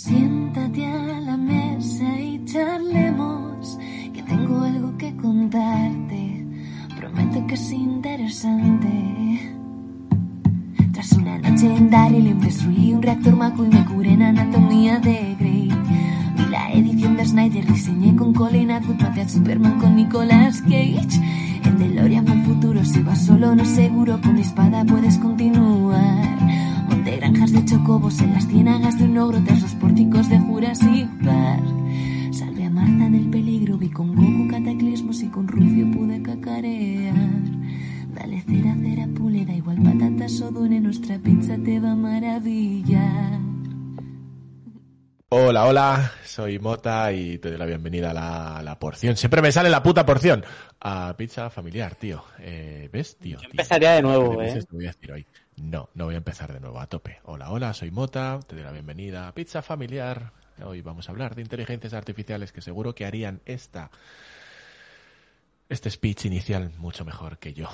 Siéntate a la mesa y charlemos, que tengo algo que contarte. Prometo que es interesante. Tras una noche en Daryl destruí un reactor maco y me curé en anatomía de Grey. Vi la edición de Snyder, diseñé con Colin Atwood, maté a Superman con Nicolas Cage. En DeLorean fue el futuro, si vas solo no seguro, con mi espada puedes continuar. Monté granjas de chocobos en las ciénagas de un ogro tras los pórticos de Jurassic Park. Salvé a Marta del peligro, vi con Goku cataclismos y con Rufio pude cacarear. Dale cera, cera, pule, da igual patatas o dune, nuestra pizza te va a maravillar. Hola, hola, soy Mota y te doy la bienvenida a la, a la porción. Siempre me sale la puta porción. A pizza familiar, tío. Eh, ¿Ves, tío? tío. empezaría de nuevo, ¿Qué ¿eh? No, no voy a empezar de nuevo, a tope. Hola, hola, soy Mota, te doy la bienvenida a Pizza Familiar. Hoy vamos a hablar de inteligencias artificiales que seguro que harían esta, este speech inicial mucho mejor que yo.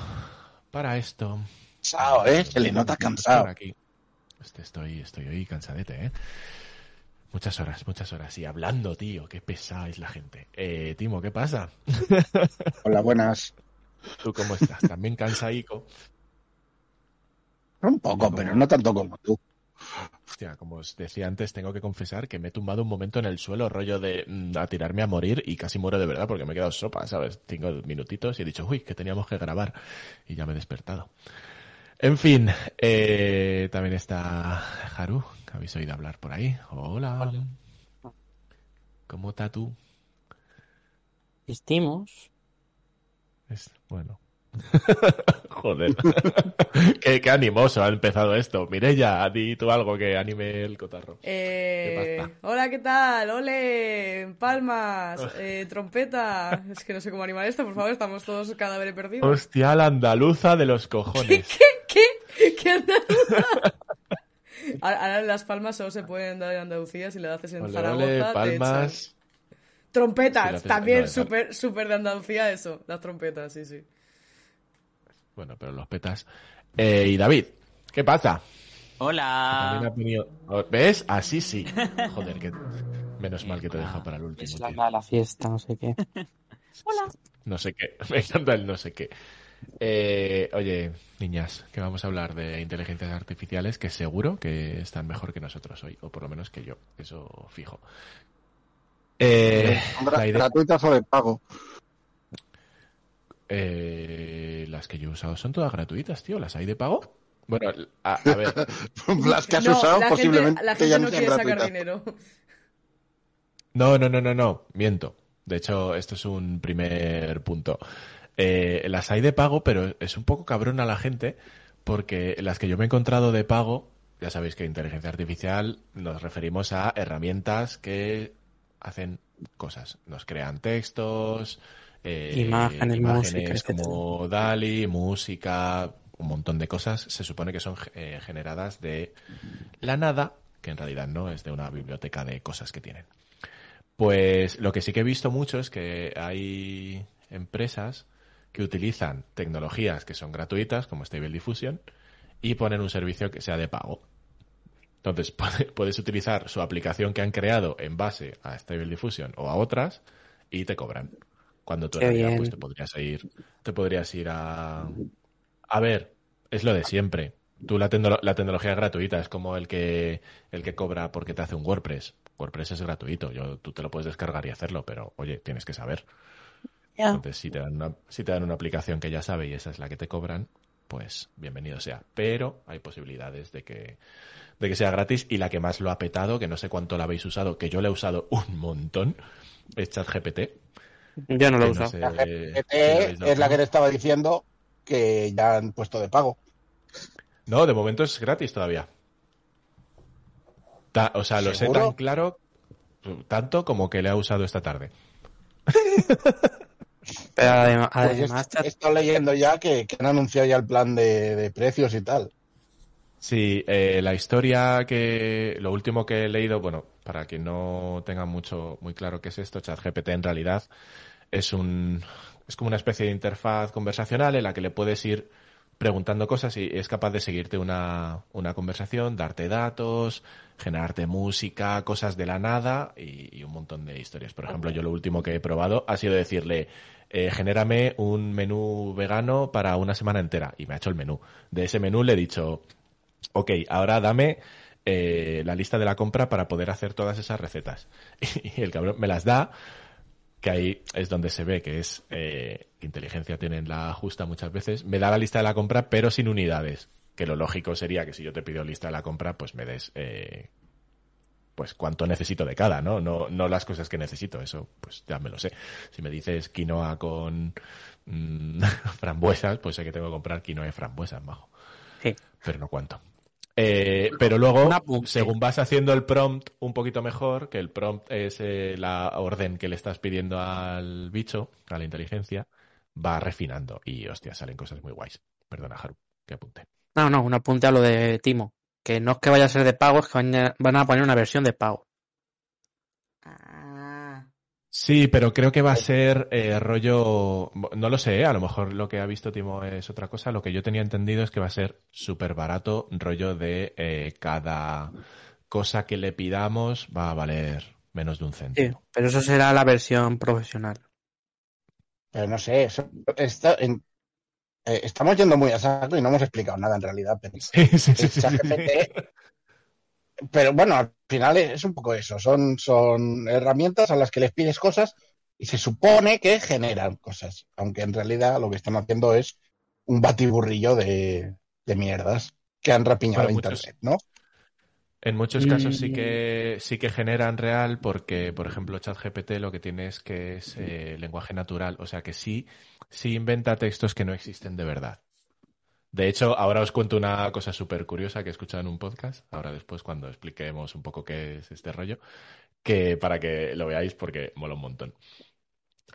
Para esto... Cansado, ¿eh? Se le nota cansado. Aquí. Este, estoy, estoy hoy cansadete, ¿eh? Muchas horas, muchas horas. Y hablando, tío, qué pesada es la gente. Eh, Timo, ¿qué pasa? Hola, buenas. ¿Tú cómo estás? ¿También cansaico? Un poco, pero no tanto como tú. Hostia, como os decía antes, tengo que confesar que me he tumbado un momento en el suelo, rollo de mm, a tirarme a morir y casi muero de verdad porque me he quedado sopa, ¿sabes? Cinco minutitos y he dicho, uy, que teníamos que grabar y ya me he despertado. En fin, eh, también está Haru, que habéis oído hablar por ahí. Hola. ¿Cómo está tú? Existimos. Es, bueno. Joder. qué, qué animoso ha empezado esto. Mireya, di tú algo que anime el cotarro. Eh, ¿Qué hola, ¿qué tal? ¡Ole! Palmas, eh, trompeta. Es que no sé cómo animar esto, por favor, estamos todos cadáveres perdidos. Hostia, la andaluza de los ¿Qué? cojones. ¿Qué? ¿Qué? ¿Qué andaluza? Ahora las palmas solo se pueden dar en Andalucía si le haces en Ole, Zaragoza. ole, te palmas. Trompetas, haces- también no, súper súper de Andalucía eso, las trompetas, sí, sí. Bueno, pero los petas. Eh, y David, ¿qué pasa? También Hola. ha venido- oh, ¿Ves? Así sí. Joder, que menos mal que te deja para el último. Es la, fiesta, no sé qué. No sé qué. Me encanta el no sé qué. Eh, oye, niñas, que vamos a hablar de inteligencias artificiales que seguro que están mejor que nosotros hoy, o por lo menos que yo, eso fijo. Eh, Gratuitas o de pago. Eh, las que yo he usado son todas gratuitas, tío. ¿Las hay de pago? Bueno, a, a ver, Las que has No, usado la posiblemente gente, la que gente ya no quiere sacar dinero. No, no, no, no, no, miento. De hecho, esto es un primer punto. Eh, las hay de pago, pero es un poco cabrón a la gente porque las que yo me he encontrado de pago, ya sabéis que inteligencia artificial nos referimos a herramientas que hacen cosas. Nos crean textos, eh, Imágenes, música, como DALI, música, un montón de cosas. Se supone que son eh, generadas de la nada, que en realidad no es de una biblioteca de cosas que tienen. Pues lo que sí que he visto mucho es que hay empresas que utilizan tecnologías que son gratuitas, como Stable Diffusion, y ponen un servicio que sea de pago. Entonces, puede- puedes utilizar su aplicación que han creado en base a Stable Diffusion o a otras y te cobran. Cuando tú en realidad pues, te podrías ir, te podrías ir a... A ver, es lo de siempre. Tú la, la tecnología es gratuita, es como el que, el que cobra porque te hace un WordPress. WordPress es gratuito, yo, tú te lo puedes descargar y hacerlo, pero oye, tienes que saber. Entonces, si te, dan una, si te dan una aplicación que ya sabe y esa es la que te cobran, pues bienvenido sea. Pero hay posibilidades de que, de que sea gratis y la que más lo ha petado, que no sé cuánto la habéis usado, que yo la he usado un montón, es ChatGPT. Yo no lo uso. sé La GPT habéis dado es la que te estaba diciendo que ya han puesto de pago. No, de momento es gratis todavía. Ta- o sea, lo sé tan claro, tanto como que le ha usado esta tarde. Pero además, Pues además estado leyendo ya que, que han anunciado ya el plan de, de precios y tal. Sí, eh, la historia que lo último que he leído, bueno, para quien no tenga mucho muy claro qué es esto, ChatGPT en realidad es un es como una especie de interfaz conversacional en la que le puedes ir preguntando cosas y es capaz de seguirte una, una conversación, darte datos, generarte música, cosas de la nada y, un montón de historias. Por ejemplo, yo lo último que he probado ha sido decirle, eh, genérame un menú vegano para una semana entera y me ha hecho el menú. De ese menú le he dicho, ok, ahora dame eh, la lista de la compra para poder hacer todas esas recetas. Y el cabrón me las da, que ahí es donde se ve que es eh, inteligencia tienen la justa muchas veces. Me da la lista de la compra, pero sin unidades. Que lo lógico sería que si yo te pido lista de la compra, pues me des eh, pues cuánto necesito de cada, ¿no? ¿no? No las cosas que necesito, eso pues ya me lo sé. Si me dices quinoa con mm, frambuesas, pues sé que tengo que comprar quinoa de frambuesas, bajo. Sí. Pero no cuánto. Eh, pero luego, según vas haciendo el prompt un poquito mejor, que el prompt es eh, la orden que le estás pidiendo al bicho, a la inteligencia, va refinando y, hostia, salen cosas muy guays. Perdona, Haru, que apunte. No, no, un apunte a lo de Timo. Que no es que vaya a ser de pago, es que van a- van a poner una versión de pago. Sí, pero creo que va a ser eh, rollo, no lo sé, ¿eh? a lo mejor lo que ha visto Timo es otra cosa. Lo que yo tenía entendido es que va a ser súper barato, rollo de eh, cada cosa que le pidamos va a valer menos de un Sí, céntimo. pero eso será la versión profesional. Pero no sé, eso- está en- eh, estamos yendo muy a saco y no hemos explicado nada en realidad. Pero, Sí, sí, sí, sí, sí. ChatGPT, pero bueno, al final es, un poco eso. Son, son herramientas a las que les pides cosas y se supone que generan cosas. Aunque en realidad lo que están haciendo es un batiburrillo de, de mierdas que han rapiñado a muchos- Internet, ¿no? En muchos casos sí Mm. que sí que generan real porque, por ejemplo, ChatGPT lo que tiene es que es eh, lenguaje natural, o sea que sí, sí inventa textos que no existen de verdad. De hecho, ahora os cuento una cosa súper curiosa que he escuchado en un podcast, ahora después cuando expliquemos un poco qué es este rollo, que para que lo veáis porque mola un montón.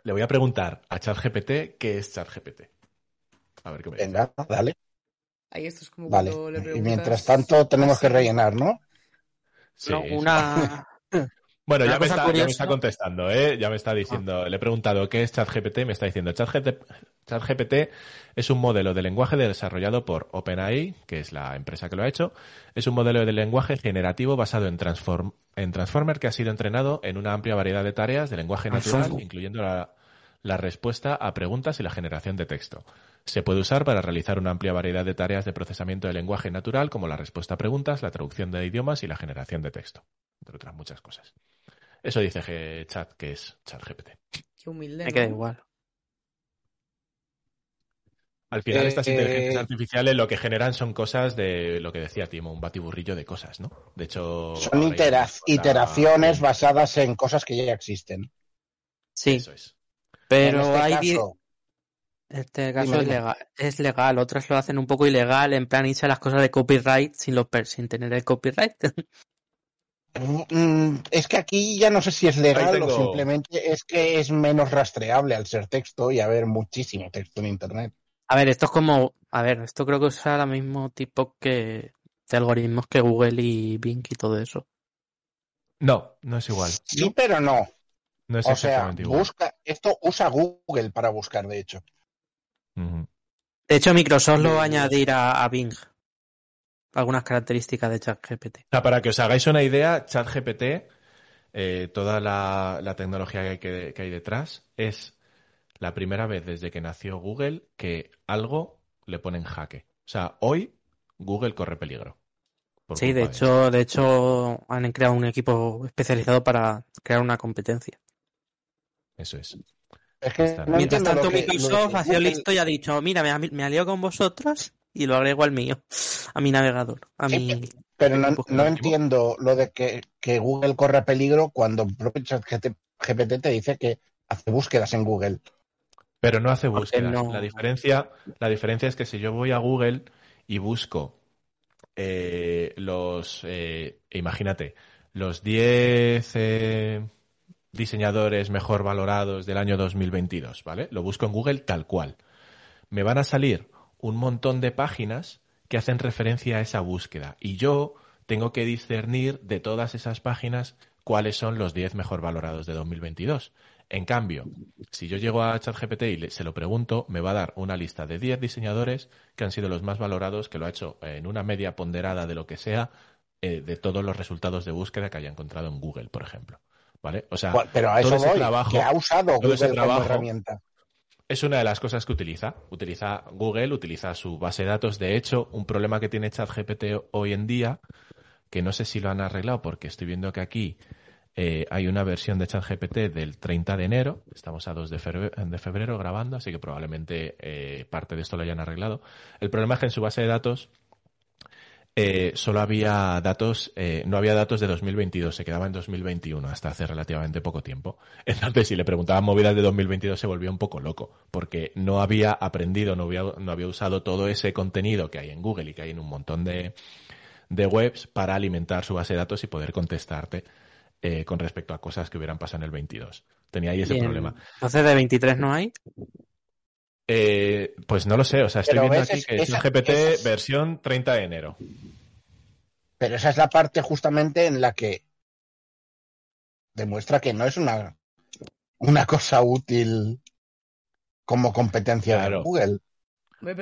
Le voy a preguntar a ChatGPT qué es ChatGPT. A ver qué me dice. Venga, dale. Ahí esto es como Vale. cuando le Y preguntas. mientras tanto tenemos que rellenar, ¿no? Sí, No, sí. una... Bueno, ya me, está, ya me está contestando, ¿eh? Ya me está diciendo, le he preguntado qué es ChatGPT, me está diciendo, ChatGPT, ChatGPT es un modelo de lenguaje desarrollado por OpenAI, que es la empresa que lo ha hecho. Es un modelo de lenguaje generativo basado en, transform, en Transformer que ha sido entrenado en una amplia variedad de tareas de lenguaje natural, Transformer. incluyendo la, la respuesta a preguntas y la generación de texto. Se puede usar para realizar una amplia variedad de tareas de procesamiento de lenguaje natural, como la respuesta a preguntas, la traducción de idiomas y la generación de texto, entre otras muchas cosas. Eso dice Chat, que es ChatGPT. Qué humilde. Me queda ¿no? igual. Al final, Eh, estas eh, inteligencias artificiales lo que generan son cosas de lo que decía Timo, un batiburrillo de cosas, ¿no? De hecho, Son itera- iteraciones basadas en cosas que ya existen. Sí, Eso es. pero este hay... caso, Este caso Dime, es legal, es legal, otras lo hacen un poco ilegal, en plan a las cosas de copyright sin los per- sin tener el copyright. mm, es que aquí ya no sé si es legal tengo- o simplemente es que es menos rastreable al ser texto y haber muchísimo texto en Internet. A ver, esto es como, a ver, esto creo que usa el mismo tipo que de algoritmos que Google y Bing y todo eso. No, no es igual. Sí, pero no. No es O sea, exactamente igual. busca, esto usa Google para buscar, de hecho. De hecho, Microsoft lo va a Sí. añadir a, a Bing algunas características de ChatGPT. O sea, para que os hagáis una idea, ChatGPT, eh, toda la, la tecnología que hay, que- que hay detrás, es la primera vez desde que nació Google que algo le pone en jaque. O sea, hoy Google corre peligro. Sí, de hecho, de hecho han creado un equipo especializado para crear una competencia. Eso es. Es que Está. no Mientras tanto, que- Microsoft ha sido listo y ha dicho, mira, me, ha- me alío con vosotros y lo agrego al mío, a mi navegador, a Sí, mi... Pero no, no entiendo lo de que, que Google corre peligro cuando el propio ChatGPT GPT te dice que hace búsquedas en Google. Pero no hace búsquedas. no- La, diferencia, la diferencia es que si yo voy a Google y busco eh, los, eh, imagínate, los 10 eh, diseñadores mejor valorados del año 2022, ¿vale? Lo busco en Google tal cual. Me van a salir un montón de páginas que hacen referencia a esa búsqueda y yo tengo que discernir de todas esas páginas cuáles son los 10 mejor valorados de 2022. En cambio, si yo llego a ChatGPT y le- se lo pregunto, me va a dar una lista de 10 diseñadores que han sido los más valorados, que lo ha hecho en una media ponderada de lo que sea, eh, de todos los resultados de búsqueda que haya encontrado en Google, por ejemplo. ¿Vale? O sea, Pero a todo eso ese voy, trabajo- que ha usado todo Google ese como trabajo- herramienta. Es una de las cosas que utiliza. Utiliza Google, utiliza su base de datos. De hecho, un problema que tiene ChatGPT hoy en día, que no sé si lo han arreglado porque estoy viendo que aquí eh, hay una versión de ChatGPT del 30 de enero. Estamos a 2 de febrero, grabando, así que probablemente eh, parte de esto lo hayan arreglado. El problema es que en su base de datos eh, solo había datos, eh, no había datos de 2022, se quedaba en 2021 hasta hace relativamente poco tiempo. Entonces, si le preguntaban movidas de 2022, se volvía un poco loco, porque no había aprendido, no había, no había usado todo ese contenido que hay en Google y que hay en un montón de, de webs para alimentar su base de datos y poder contestarte eh, con respecto a cosas que hubieran pasado en el 22. Tenía ahí ese Bien. problema. Entonces de 23 no hay. Eh, pues no lo sé, o sea, estoy Pero viendo ves, aquí es- que esa- es GPT esas- versión 30 de enero. Pero esa es la parte justamente en la que demuestra que no es una, una cosa útil como competencia Claro. de Google.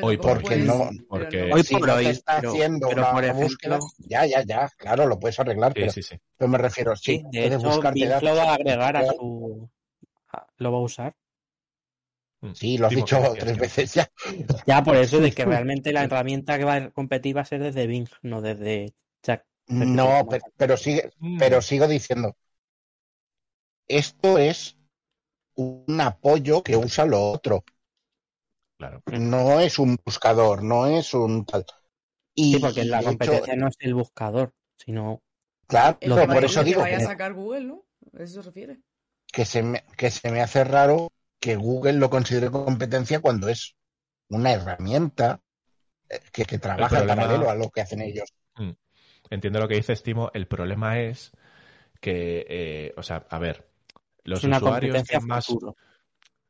Hoy tampoco por hoy, puedes- no, porque-. Hoy si por no hoy, te está pero- haciendo pero una por ejemplo- búsqueda, ya, ya, ya, claro, lo puedes arreglar, Sí, pero, sí, sí. pero me refiero, sí, Sí, de puedes hecho, buscarte Bing datos. lo va a agregar a su. Lo va a usar. Mm. Sí, lo has dicho ¿qué decías, tres veces ya. Ya por eso de que realmente la herramienta que va a competir va a ser desde Bing, no desde. No, pero, pero sigue, Mm. pero sigo diciendo, esto es un apoyo que usa lo otro, Claro. no es un buscador, no es un tal. Y, Sí, porque la hecho, competencia no es el buscador, sino. claro, Lo por vaya- eso el que digo vaya a que, sacar Google, ¿no? A eso se refiere. que se me, que se me hace raro que Google lo considere competencia cuando es una herramienta eh, que, que trabaja en paralelo a lo que hacen ellos. Entiendo lo que dices, Timo. El problema es que, eh, o sea, a ver, los es una usuarios más... futuro.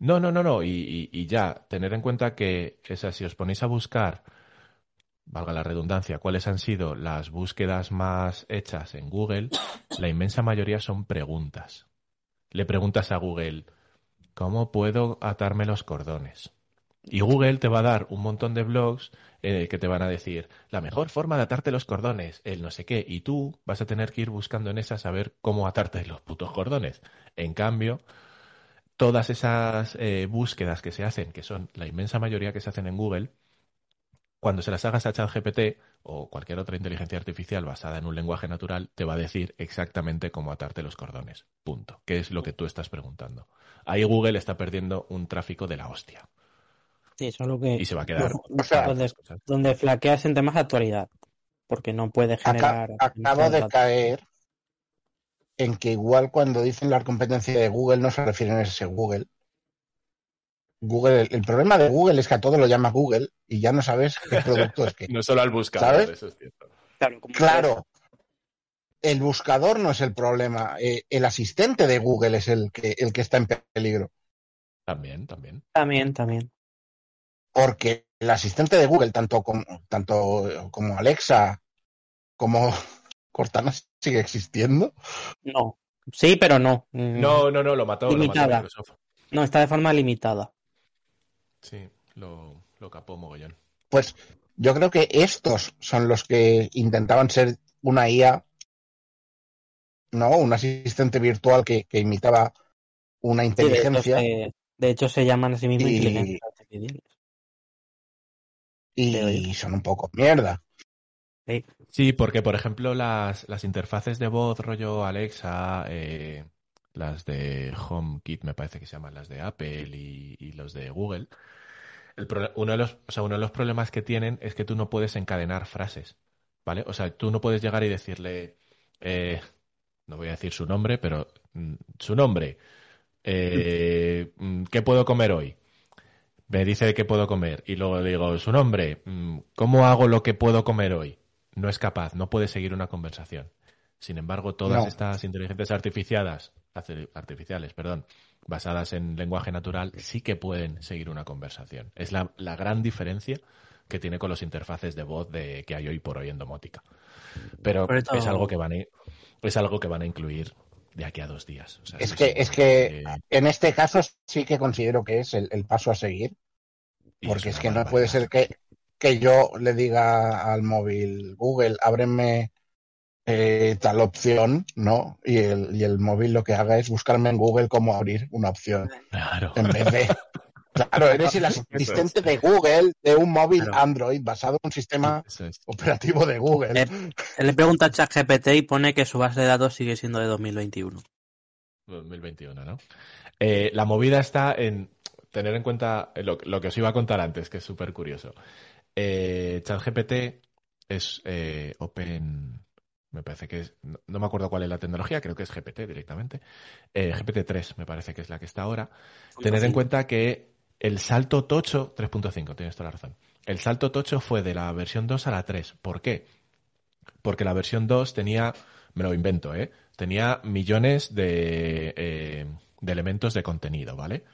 No, no, no, no. Y, y- y ya, tener en cuenta que, esa, si os ponéis a buscar, valga la redundancia, cuáles han sido las búsquedas más hechas en Google, la inmensa mayoría son preguntas. Le preguntas a Google, ¿cómo puedo atarme los cordones? Y Google te va a dar un montón de blogs que te van a decir la mejor forma de atarte los cordones, el no sé qué, y tú vas a tener que ir buscando en esas a ver cómo atarte los putos cordones. En cambio, todas esas eh, búsquedas que se hacen, que son la inmensa mayoría que se hacen en Google, cuando se las hagas a ChatGPT o cualquier otra inteligencia artificial basada en un lenguaje natural, te va a decir exactamente cómo atarte los cordones. Punto. ¿Qué es lo que tú estás preguntando? Ahí Google está perdiendo un tráfico de la hostia. Sí, eso es lo que. Y se va a quedar. O sea, donde, flaqueas en temas de actualidad. Porque no puede generar. acabo de caer en que igual cuando dicen la competencia de Google no se refieren a ese Google. Google, el, el problema de Google es que a todo lo llama Google y ya no sabes qué producto es que. No solo al buscador, ¿Sabes? eso es cierto. Claro, el buscador no es el problema, eh, el asistente de Google es el que, el que está en peligro. También, también. También, también. Porque el asistente de Google, tanto como, tanto como Alexa, como Cortana, sigue existiendo. No. Sí, pero no. Mm, No, no, no, lo mató, lo mató. Microsoft. No, está de forma limitada. Sí, lo, lo capó mogollón. Pues yo creo que estos son los que intentaban ser una IA, ¿no? Un asistente virtual que, que imitaba una Sí, de, hecho, inteligencia se, de hecho, se llaman a sí mismos Y- inteligencias artificiales. Y son un poco mierda. Sí. Sí, porque por ejemplo las, las interfaces de voz rollo Alexa, eh, las de HomeKit me parece que se llaman las de Apple y, y los de Google, el pro- uno, de los, o sea, uno de los problemas que tienen es que tú no puedes encadenar frases, ¿vale? O sea, tú no puedes llegar y decirle, eh, no voy a decir su nombre, pero mm, su nombre, eh, mm, ¿qué puedo comer hoy? Me dice qué puedo comer y luego le digo su nombre, mm, ¿cómo hago lo que puedo comer hoy? No es capaz, no puede seguir una conversación. Sin embargo, todas No. estas inteligencias artificiales, arti- artificiales, perdón, basadas en lenguaje natural, sí que pueden seguir una conversación. Es la, la gran diferencia que tiene con los interfaces de voz de, que hay hoy por hoy en domótica. Pero es algo que van a, es algo que van a incluir de aquí a dos días. O sea, Es que, es que en este caso sí que considero que es el, el paso a seguir, porque es, que no puede ser que, que yo le diga al móvil, Google, ábreme eh, tal opción, ¿no? Y el, y el móvil lo que haga es buscarme en Google cómo abrir una opción, Claro. en vez de... Claro, eres el asistente de Google de un móvil Claro. Android basado en un sistema es. operativo de Google. Él le pregunta a ChatGPT y pone que su base de datos sigue siendo de 2021. 2021, ¿no? Eh, la movida está en tener en cuenta lo, lo que os iba a contar antes, que es súper curioso. Eh, ChatGPT es eh, Open, me parece que es, no, no me acuerdo cuál es la tecnología, creo que es GPT directamente. Eh, GPT-3 me parece que es la que está ahora. Tener en cuenta que el salto tocho, 3.5, tienes toda la razón. El salto tocho fue de la versión 2 a la 3. ¿Por qué? Porque la versión 2 tenía, me lo invento, ¿eh? Tenía millones de, eh, de elementos de contenido, ¿vale?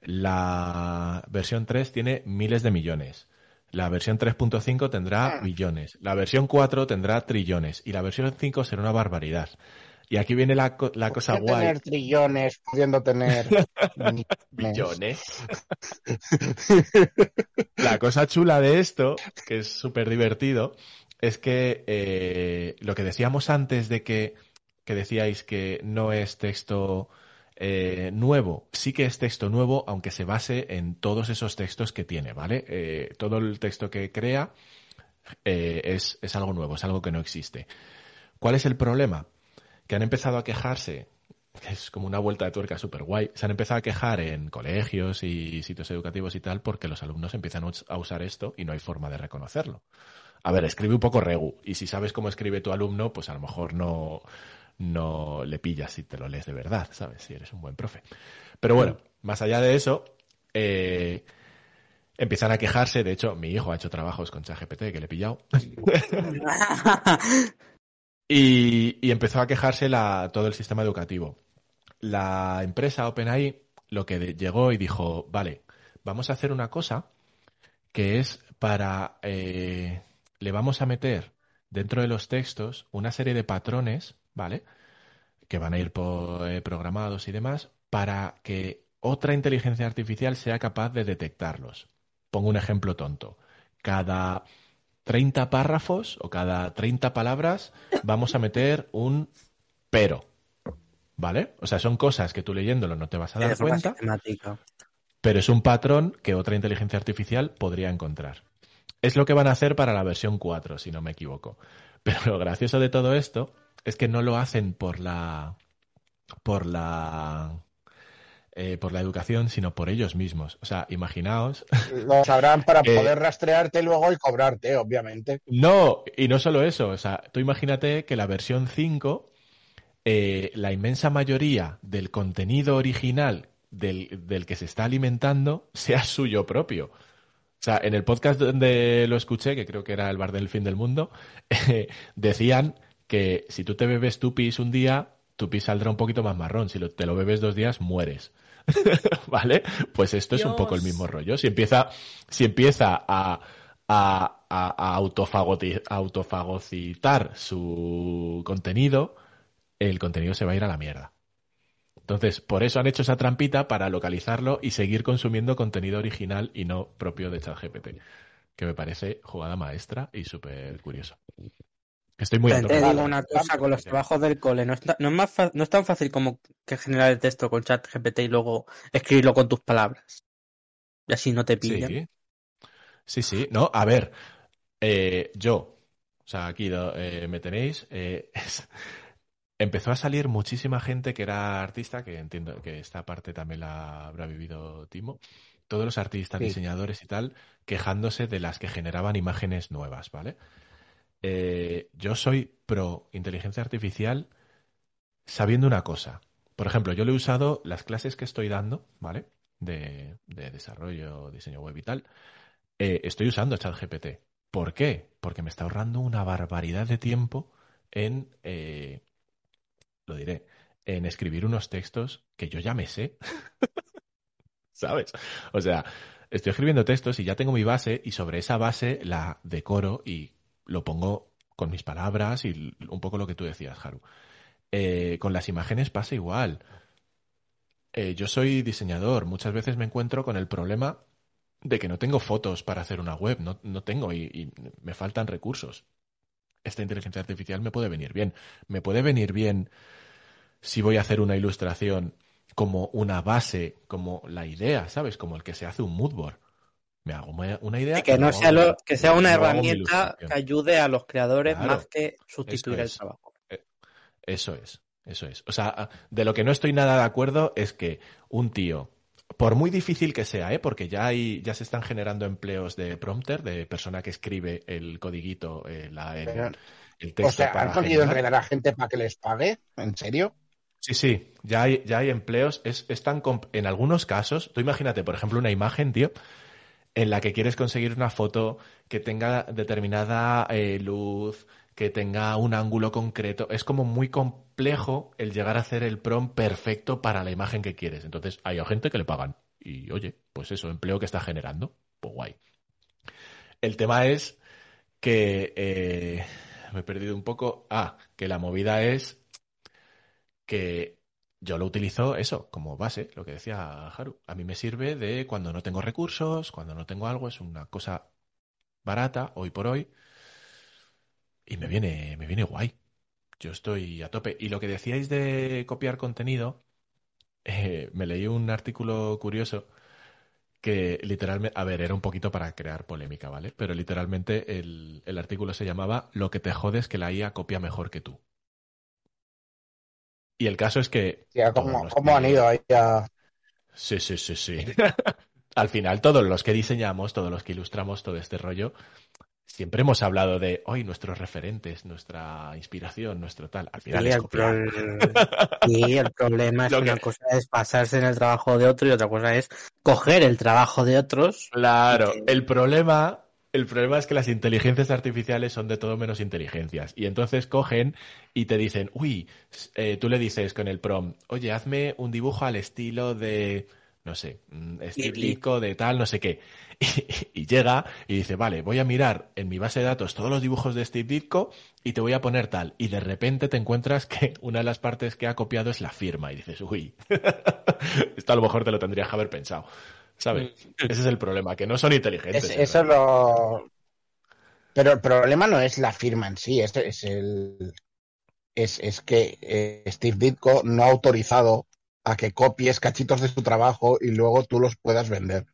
La versión 3 tiene miles de millones. La versión 3.5 tendrá billones. La versión 4 tendrá trillones. Y la versión 5 será una barbaridad. Y aquí viene la, la cosa Puede guay. tener trillones, pudiendo tener millones. Billones. La cosa chula de esto, que es súper divertido, es que eh, lo que decíamos antes de que, que decíais que no es texto eh, nuevo, sí que es texto nuevo, aunque se base en todos esos textos que tiene, ¿vale? Eh, todo el texto que crea es, es algo nuevo, es algo que no existe. ¿Cuál es el problema? Que han empezado a quejarse, que es como una vuelta de tuerca súper guay, se han empezado a quejar en colegios y sitios educativos y tal porque los alumnos empiezan a us- a usar esto y no hay forma de reconocerlo. A ver, escribe un poco regu y si sabes cómo escribe tu alumno, pues a lo mejor no, no le pillas si te lo lees de verdad, ¿sabes? Si eres un buen profe. Pero bueno, más allá de eso, eh, empiezan a quejarse. De hecho, mi hijo ha hecho trabajos con ChatGPT que le he pillado. Y, empezó a quejarse todo el sistema educativo. La empresa OpenAI lo que llegó y dijo, vale, vamos a hacer una cosa que es para, eh, le vamos a meter dentro de los textos una serie de patrones, ¿vale? Que van a ir po- eh, programados y demás, para que otra inteligencia artificial sea capaz de detectarlos. Pongo un ejemplo tonto. Cada 30 párrafos o cada 30 palabras vamos a meter un pero. ¿Vale? O sea, son cosas que tú leyéndolo no te vas a dar cuenta, sistemática. pero es un patrón que otra inteligencia artificial podría encontrar. Es lo que van a hacer para la versión 4, si no me equivoco. Pero lo gracioso de todo esto es que no lo hacen por la por la eh, por la educación, sino por ellos mismos. O sea, imaginaos Lo sabrán para Eh, poder rastrearte luego y cobrarte, obviamente. No, y no solo eso, o sea, tú imagínate que la versión 5, eh, la inmensa mayoría del contenido original del, del que se está alimentando sea suyo propio. O sea, en el podcast donde lo escuché, que creo que era el bar del fin del mundo, eh, decían que si tú te bebes tu pis un día, tu pis saldrá un poquito más marrón. Si lo- te lo bebes dos días, mueres. ¿Vale? Pues esto es un poco el mismo rollo. Si empieza, si empieza a, a, autofagocitar su contenido, el contenido se va a ir a la mierda. Entonces, por eso han hecho esa trampita para localizarlo y seguir consumiendo contenido original y no propio de ChatGPT, que me parece jugada maestra y súper curioso. Estoy muy a Te digo una cosa, con los trabajos del cole, no es, no es, más fa- no es tan fácil como que generar el texto con chat GPT y luego escribirlo con tus palabras. Y así no te pillan. Sí, sí, sí. No, a ver, eh, yo, o sea, aquí eh, me tenéis. eh, es- empezó a salir muchísima gente que era artista, que entiendo que esta parte también la habrá vivido Timo. Todos los artistas, Sí. diseñadores y tal, quejándose de las que generaban imágenes nuevas, ¿vale? Eh, yo soy pro inteligencia artificial sabiendo una cosa. Por ejemplo, yo lo he usado las clases que estoy dando, ¿vale? De, de desarrollo, diseño web y tal. eh, estoy usando ChatGPT. ¿Por qué? Porque me está ahorrando una barbaridad de tiempo en, eh, lo diré, en escribir unos textos que yo ya me sé. ¿Sabes? O sea, estoy escribiendo textos y ya tengo mi base y sobre esa base la decoro y lo pongo con mis palabras y un poco lo que tú decías, Haru. Eh, con las imágenes pasa igual. Eh, yo soy diseñador, muchas veces me encuentro con el problema de que no tengo fotos para hacer una web, no, no tengo y, y me faltan recursos. Esta inteligencia artificial me puede venir bien. Me puede venir bien si voy a hacer una ilustración como una base, como la idea, ¿sabes? Como el que se hace un mood board. Me hago una idea. Y que no sea lo, que sea una herramienta que ayude a los creadores Claro, más que sustituir el es. trabajo. Eso es, eso es. O sea, de lo que no estoy nada de acuerdo es que un tío, por muy difícil que sea, ¿eh? porque ya hay, ya se están generando empleos de prompter, de persona que escribe el codiguito, eh, la- el, el texto O sea, para ¿han conseguido enredar a gente para que les pague? ¿En serio? Sí, sí, ya hay, ya hay empleos. Es, es tan comp- en algunos casos, tú imagínate, por ejemplo, una imagen, tío, en la que quieres conseguir una foto que tenga determinada eh, luz, que tenga un ángulo concreto. Es como muy complejo el llegar a hacer el prompt perfecto para la imagen que quieres. Entonces, hay gente que le pagan. Y oye, pues eso, empleo que está generando, pues guay. El tema es que eh, me he perdido un poco. Ah, que la movida es que yo lo utilizo eso como base, lo que decía Haru. A mí me sirve de cuando no tengo recursos, cuando no tengo algo, es una cosa barata hoy por hoy y me viene, me viene guay. Yo estoy a tope. Y lo que decíais de copiar contenido, eh, me leí un artículo curioso que literalmente, a ver, era un poquito para crear polémica, ¿vale? Pero literalmente el, el artículo se llamaba Lo que te jodes que la IA copia mejor que tú. Y el caso es que... Tía, ¿cómo, los cómo que- han ido ahí a...? Sí, sí, sí, sí. Al final, todos los que diseñamos, todos los que ilustramos todo este rollo, siempre hemos hablado de hoy nuestros referentes, nuestra inspiración, nuestro tal. Al final Sí, es el, copiar. pro- sí, el problema es Lo que que- una cosa es pasarse en el trabajo de otro y otra cosa es coger el trabajo de otros. Claro, que- el problema, el problema es que las inteligencias artificiales son de todo menos inteligencias. Y entonces cogen y te dicen, uy, eh, tú le dices con el prompt, oye, hazme un dibujo al estilo de, no sé, mm. Ditko de tal, no sé qué. Y, y llega y dice, vale, voy a mirar en mi base de datos todos los dibujos de Steve Ditko y te voy a poner tal. Y de repente te encuentras que una de las partes que ha copiado es la firma. Y dices, uy, esto a lo mejor te lo tendrías que haber pensado. ¿Sabes? Ese es el problema, que no son inteligentes. Es- en eso es lo... Pero el problema no es la firma en sí, es, es el... Es, es que eh, Steve Ditko no ha autorizado a que copies cachitos de su trabajo y luego tú los puedas vender.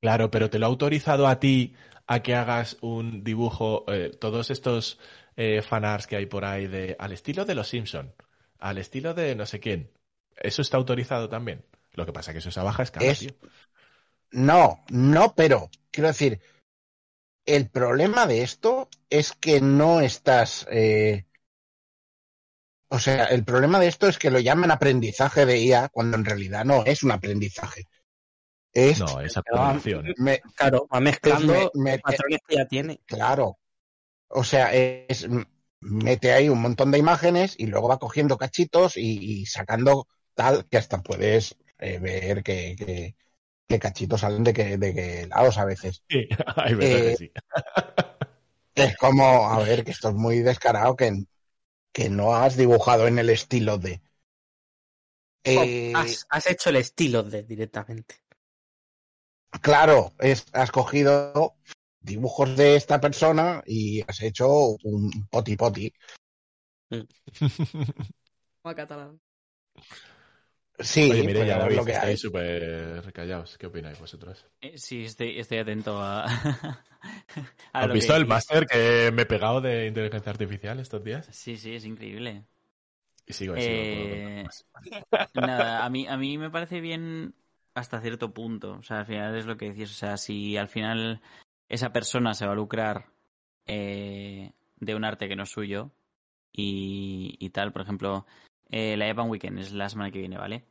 Claro, pero te lo ha autorizado a ti a que hagas un dibujo, eh, todos estos eh, fanarts que hay por ahí de al estilo de los Simpson, al estilo de no sé quién. Eso está autorizado también. Lo que pasa que eso es a baja escala, Es- tío. No, no, pero quiero decir, el problema de esto es que no estás... eh, O sea, el problema de esto es que lo llaman aprendizaje de IA cuando en realidad no es un aprendizaje. Es, No, es actualización. me- Claro, va mezclando Es me- me- patrones que ya tiene. claro. O sea, es mete ahí un montón de imágenes y luego va cogiendo cachitos y, y sacando tal que hasta puedes eh, ver que, que, que cachitos salen de que, de que lados a veces. Sí, hay veces que Eh, sí. Es como, a ver, que esto es muy descarado, que, que no has dibujado en el estilo de. Eh, Has, has hecho el estilo de directamente. Claro, es, has cogido dibujos de esta persona y has hecho un poti poti. Como a catalán. Sí, Oye, mire, pero ya es David, lo que hay. estáis súper callados. ¿Qué opináis vosotros? Eh, Sí, estoy, estoy atento a. a ¿Has lo visto que el máster que me he pegado de inteligencia artificial estos días? Sí, sí, es increíble. Y sigo puedo Eh. Nada, a mí, a mí me parece bien hasta cierto punto. O sea, al final es lo que decís. O sea, si al final esa persona se va a lucrar eh, de un arte que no es suyo y, y tal, por ejemplo, eh, la Japan Weekend es la semana que viene, ¿vale?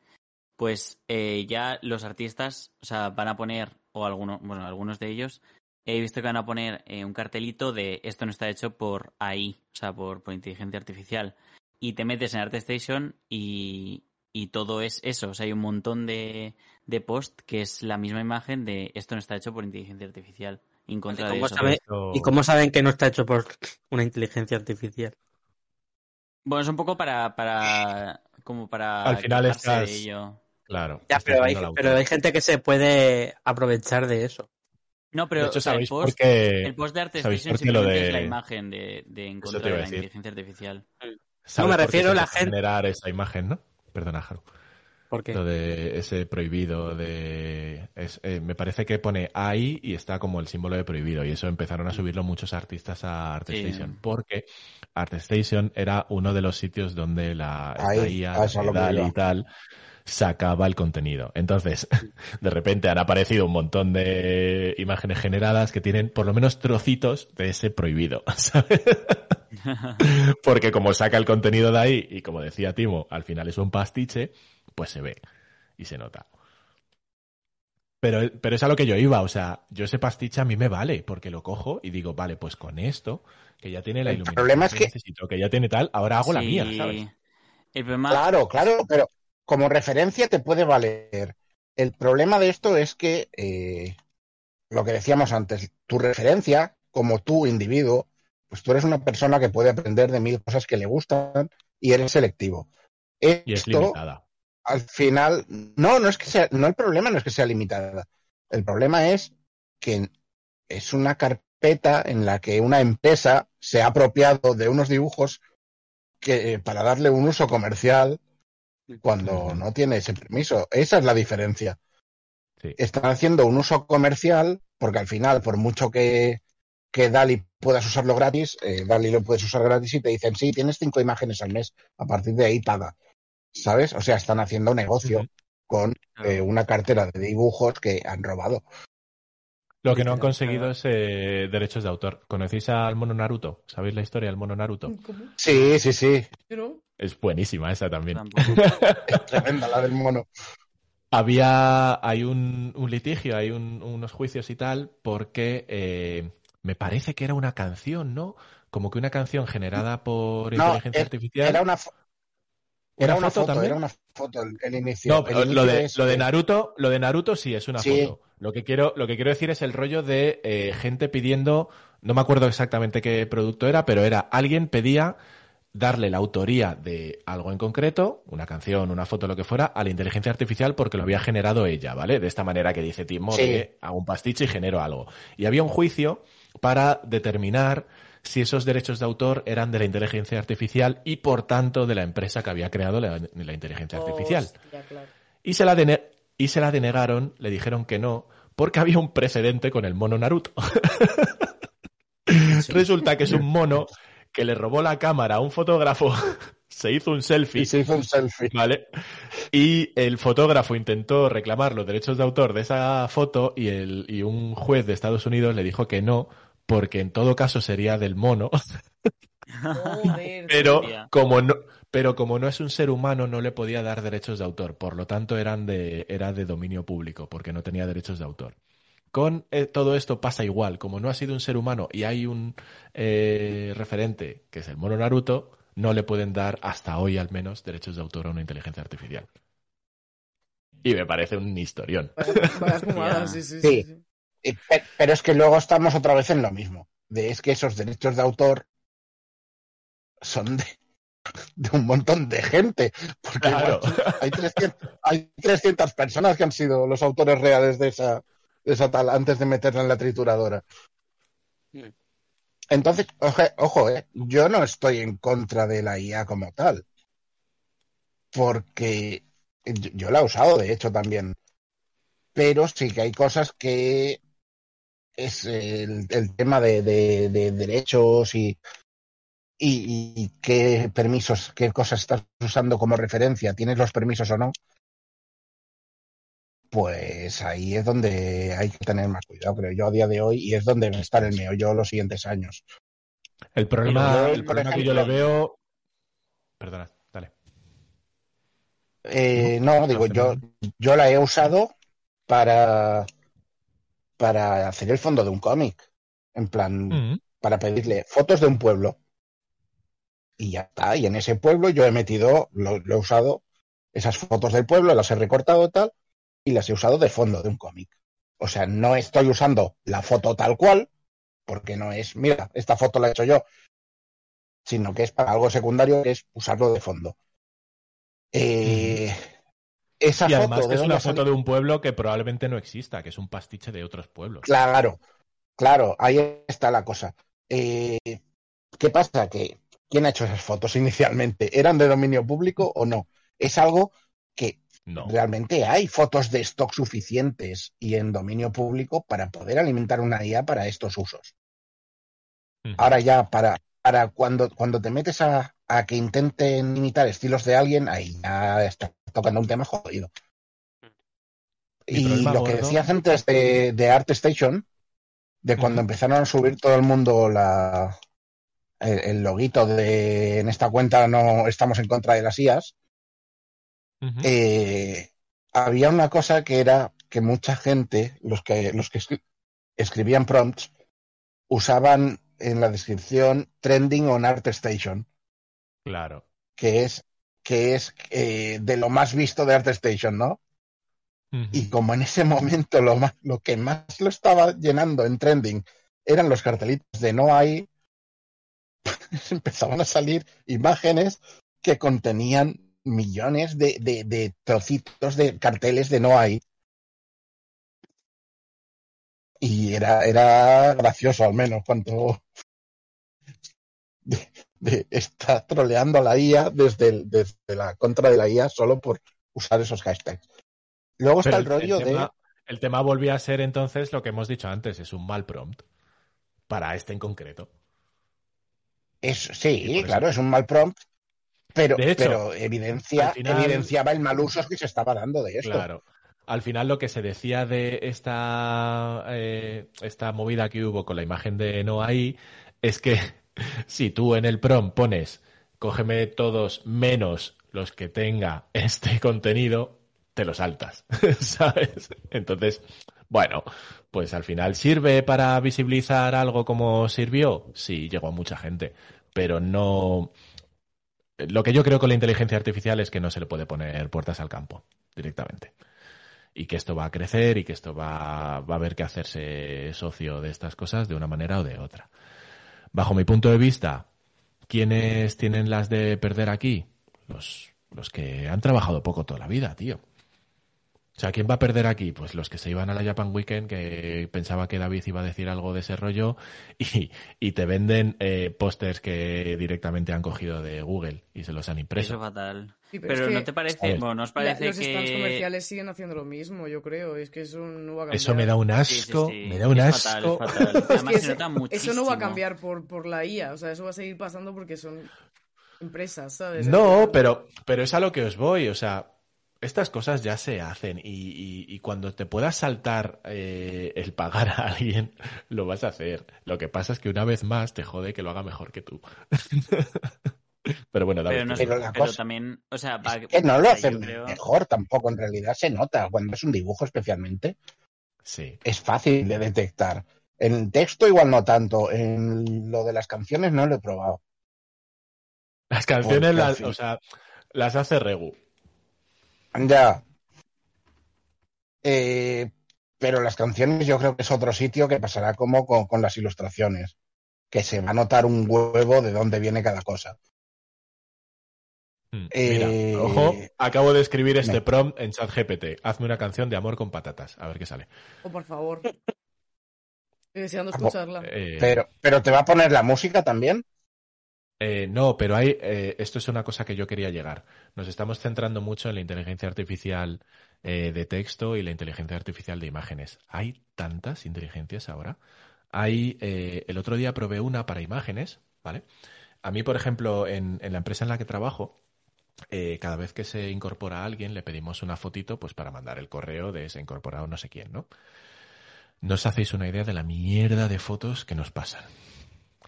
Pues eh, ya los artistas, o sea, van a poner, o algunos, bueno, algunos de ellos, he visto que van a poner eh, un cartelito de esto no está hecho por AI, o sea, por, por inteligencia artificial y te metes en ArtStation y, y todo es eso. O sea, hay un montón de, de post que es la misma imagen de esto no está hecho por inteligencia artificial. En contra de ¿Cómo eso. sabe- Esto- ¿Y cómo saben que no está hecho por una inteligencia artificial? Bueno, es un poco para, para como para Al final estás- ello. Claro. Ya, estás pero hay, pero gente que se puede aprovechar de eso. No, pero de hecho, o sea, el post, qué. el post de ¿sabéis ArtStation por qué lo simplemente de- es la imagen de, de encontrar la inteligencia artificial. ¿Sabes No, me refiero se a la gente- generar esa imagen, ¿no? Perdona, Porque Lo de ese prohibido de... es- eh, me parece que pone ahí y está como el símbolo de prohibido y eso empezaron a subirlo muchos artistas a ArtStation Sí. porque ArtStation era uno de los sitios donde la Ahí, IA, y tal sacaba el contenido. Entonces, de repente han aparecido un montón de imágenes generadas que tienen por lo menos trocitos de ese prohibido, ¿sabes? Porque como saca el contenido de ahí y como decía Timo, al final es un pastiche, pues se ve y se nota. Pero, pero es a lo que yo iba, o sea, yo ese pastiche a mí me vale, porque lo cojo y digo, vale, pues con esto, que ya tiene la El iluminación problema es que que- necesito, que ya tiene tal, ahora hago la mía, ¿sabes? El problema, Claro, claro, pero como referencia te puede valer. El problema de esto es que eh, lo que decíamos antes, tu referencia, como tú individuo, pues tú eres una persona que puede aprender de mil cosas que le gustan y eres selectivo. Y es limitada. Al final, no, no es que sea, no el problema no es que sea limitada. El problema es que es una carpeta en la que una empresa se ha apropiado de unos dibujos que eh, para darle un uso comercial cuando no tiene ese permiso. Esa es la diferencia. Sí. Están haciendo un uso comercial porque al final, por mucho que, que Dali puedas usarlo gratis, eh, Dali lo puedes usar gratis y te dicen, sí, tienes cinco imágenes al mes, a partir de ahí paga. ¿Sabes? O sea, están haciendo negocio con Claro. eh, una cartera de dibujos que han robado. Lo que no han conseguido es eh, derechos de autor. ¿Conocéis al mono Naruto? ¿Sabéis la historia del mono Naruto? ¿Cómo? Sí, sí, sí. Es buenísima esa también. Es tremenda la del mono. Había, hay un, un litigio, hay un- unos juicios y tal, porque eh, me parece que era una canción, ¿no? Como que una canción generada por No, inteligencia er- artificial. Era una, era ¿Una foto foto, también? era una foto el, el inicio. No, El inicio lo de, es, lo de Naruto, lo de Naruto sí es una Sí. foto. Lo que quiero, lo que quiero decir es el rollo de eh, gente pidiendo, no me acuerdo exactamente qué producto era, pero era alguien pedía darle la autoría de algo en concreto, una canción, una foto, lo que fuera, a la inteligencia artificial porque lo había generado ella, ¿vale? De esta manera que dice Timo, Sí. hago un pastiche y genero algo. Y había un juicio para determinar si esos derechos de autor eran de la inteligencia artificial y por tanto de la empresa que había creado la, la inteligencia artificial. Hostia, claro. Y se, la dene- y se la denegaron, le dijeron que no, porque había un precedente con el mono Naruto. Resulta que es un mono que le robó la cámara a un fotógrafo, se hizo un selfie, Y se hizo un selfie. ¿vale? Y el fotógrafo intentó reclamar los derechos de autor de esa foto y, el, y un juez de Estados Unidos le dijo que no, porque en todo caso sería del mono, Joder. pero como no, pero como no es un ser humano no le podía dar derechos de autor, por lo tanto eran de, era de dominio público, porque no tenía derechos de autor. Con eh, todo esto pasa igual, como no ha sido un ser humano y hay un eh, referente que es el mono Naruto, no le pueden dar hasta hoy al menos derechos de autor a una inteligencia artificial. Y me parece un historión. Vaya, vaya fumada, sí, sí, Sí. Pe- Pero es que luego estamos otra vez en lo mismo. De, es que esos derechos de autor son de, de un montón de gente. Porque Claro. hay, 300, hay 300 personas que han sido los autores reales de esa, de esa tal antes de meterla en la trituradora. Mm. Entonces, oje- ojo, eh, yo no estoy en contra de la IA como tal. Porque yo, yo la he usado, de hecho, también. Pero sí que hay cosas que es el, el tema de, de- de derechos y, y, y qué permisos, qué cosas estás usando como referencia, tienes los permisos o no, pues ahí es donde hay que tener más cuidado, creo yo, a día de hoy, y es donde va a estar el meollo los siguientes años. El problema, el problema que yo le ejemplo- veo... Perdona, dale. Eh, No, digo, yo, yo la he usado para, para hacer el fondo de un cómic, en plan, Mm. para pedirle fotos de un pueblo. Y ya está. Y en ese pueblo yo he metido, lo, lo he usado, esas fotos del pueblo, las he recortado tal, y las he usado de fondo de un cómic. O sea, no estoy usando la foto tal cual, porque no es, mira, esta foto la he hecho yo. sino que es para algo secundario, que es usarlo de fondo. Eh, esa Y además foto que de es una foto de un pueblo que probablemente no exista, que es un pastiche de otros pueblos. Claro, claro, ahí está la cosa. Eh, ¿Qué pasa? Que ¿quién ha hecho esas fotos inicialmente? ¿Eran de dominio público o no? Es algo que No. realmente hay fotos de stock suficientes y en dominio público para poder alimentar una IA para estos usos. Ahora ya, para, para cuando, cuando te metes a, a que intenten imitar estilos de alguien, ahí ya está tocando un tema jodido. Mi Y lo que decías antes de, de ArtStation, de cuando empezaron a subir todo el mundo la, el, el loguito de en esta cuenta no estamos en contra de las IAs, eh, había una cosa que era que mucha gente, los que, los que escri- escribían prompts, usaban en la descripción trending on ArtStation, Claro. que es, que es eh, de lo más visto de ArtStation, ¿no? Y como en ese momento lo, más, lo que más lo estaba llenando en trending eran los cartelitos de no hay, empezaban a salir imágenes que contenían millones de, de, de trocitos de carteles de no hay. Y era, era gracioso al menos cuando de, de estar troleando a la IA desde, el- desde la contra de la IA solo por usar esos hashtags. Luego está el rollo de... tema, el tema volvía a ser entonces lo que hemos dicho antes, es un mal prompt. Para este en concreto. Es, sí, claro, es un mal prompt, pero, De hecho, pero evidencia, final- evidenciaba el mal uso que se estaba dando de esto. Claro. Al final lo que se decía de esta, eh, esta movida que hubo con la imagen de No ahí es que si tú en el prom pones cógeme todos menos los que tenga este contenido, te lo saltas, ¿sabes? Entonces, bueno, pues al final sirve para visibilizar algo como sirvió. Sí, llegó a mucha gente, pero no... Lo que yo creo con la inteligencia artificial es que no se le puede poner puertas al campo directamente. Y que esto va a crecer y que esto va, va a haber que hacerse socio de estas cosas de una manera o de otra. Bajo mi punto de vista, ¿quiénes tienen las de perder aquí? Los, los que han trabajado poco toda la vida, tío. O sea, ¿quién va a perder aquí? Pues los que se iban a la Japan Weekend, que pensaba que David iba a decir algo de ese rollo, y, y te venden eh, pósters que directamente han cogido de Google y se los han Eso impreso. es fatal. Sí, pero pero es que- ¿no te parece? Bueno, ¿no os La- parece los stands que... comerciales siguen haciendo lo mismo, yo creo. Es que eso no va a cambiar. Eso me da un Sí, sí, asco, sí. me da un Es fatal, asco. es fatal. Es Además que se ese- nota muchísimo. eso no va a cambiar por, por la IA. O sea, eso va a seguir pasando porque son empresas, ¿sabes? No, pero, pero es a lo que os voy. O sea, estas cosas ya se hacen y, y- y cuando te puedas saltar eh, el pagar a alguien, lo vas a hacer. Lo que pasa es que una vez más te jode que lo haga mejor que tú. pero bueno, David, Pero, no tú- sé, Pero la pero cosa- también, o sea, va- Que no lo hacen creo- mejor tampoco, en realidad se nota. Cuando es un dibujo especialmente, sí. es fácil de detectar. En el texto igual no tanto, en lo de las canciones no lo he probado. Las canciones, Porque, las, o sea, las hace Regu. Ya. Eh, pero las canciones yo creo que es otro sitio que pasará como con, con las ilustraciones, que se va a notar un huevo de dónde viene cada cosa. Mm, Eh, Mira, ojo, acabo de escribir este prompt en ChatGPT. Hazme una canción de amor con patatas. A ver qué sale. Oh, por favor. Estoy deseando escucharla. Eh, Pero, pero te va a poner la música también. Eh, no, pero hay, eh, esto es una cosa que yo quería llegar. Nos estamos centrando mucho en la inteligencia artificial eh, de texto y la inteligencia artificial de imágenes. Hay tantas inteligencias ahora. Hay, eh, el otro día probé una para imágenes, ¿vale? A mí, por ejemplo, en, en la empresa en la que trabajo, eh, cada vez que se incorpora alguien, le pedimos una fotito, pues para mandar el correo de se ha incorporado no sé quién, ¿no? No os hacéis una idea de la mierda de fotos que nos pasan.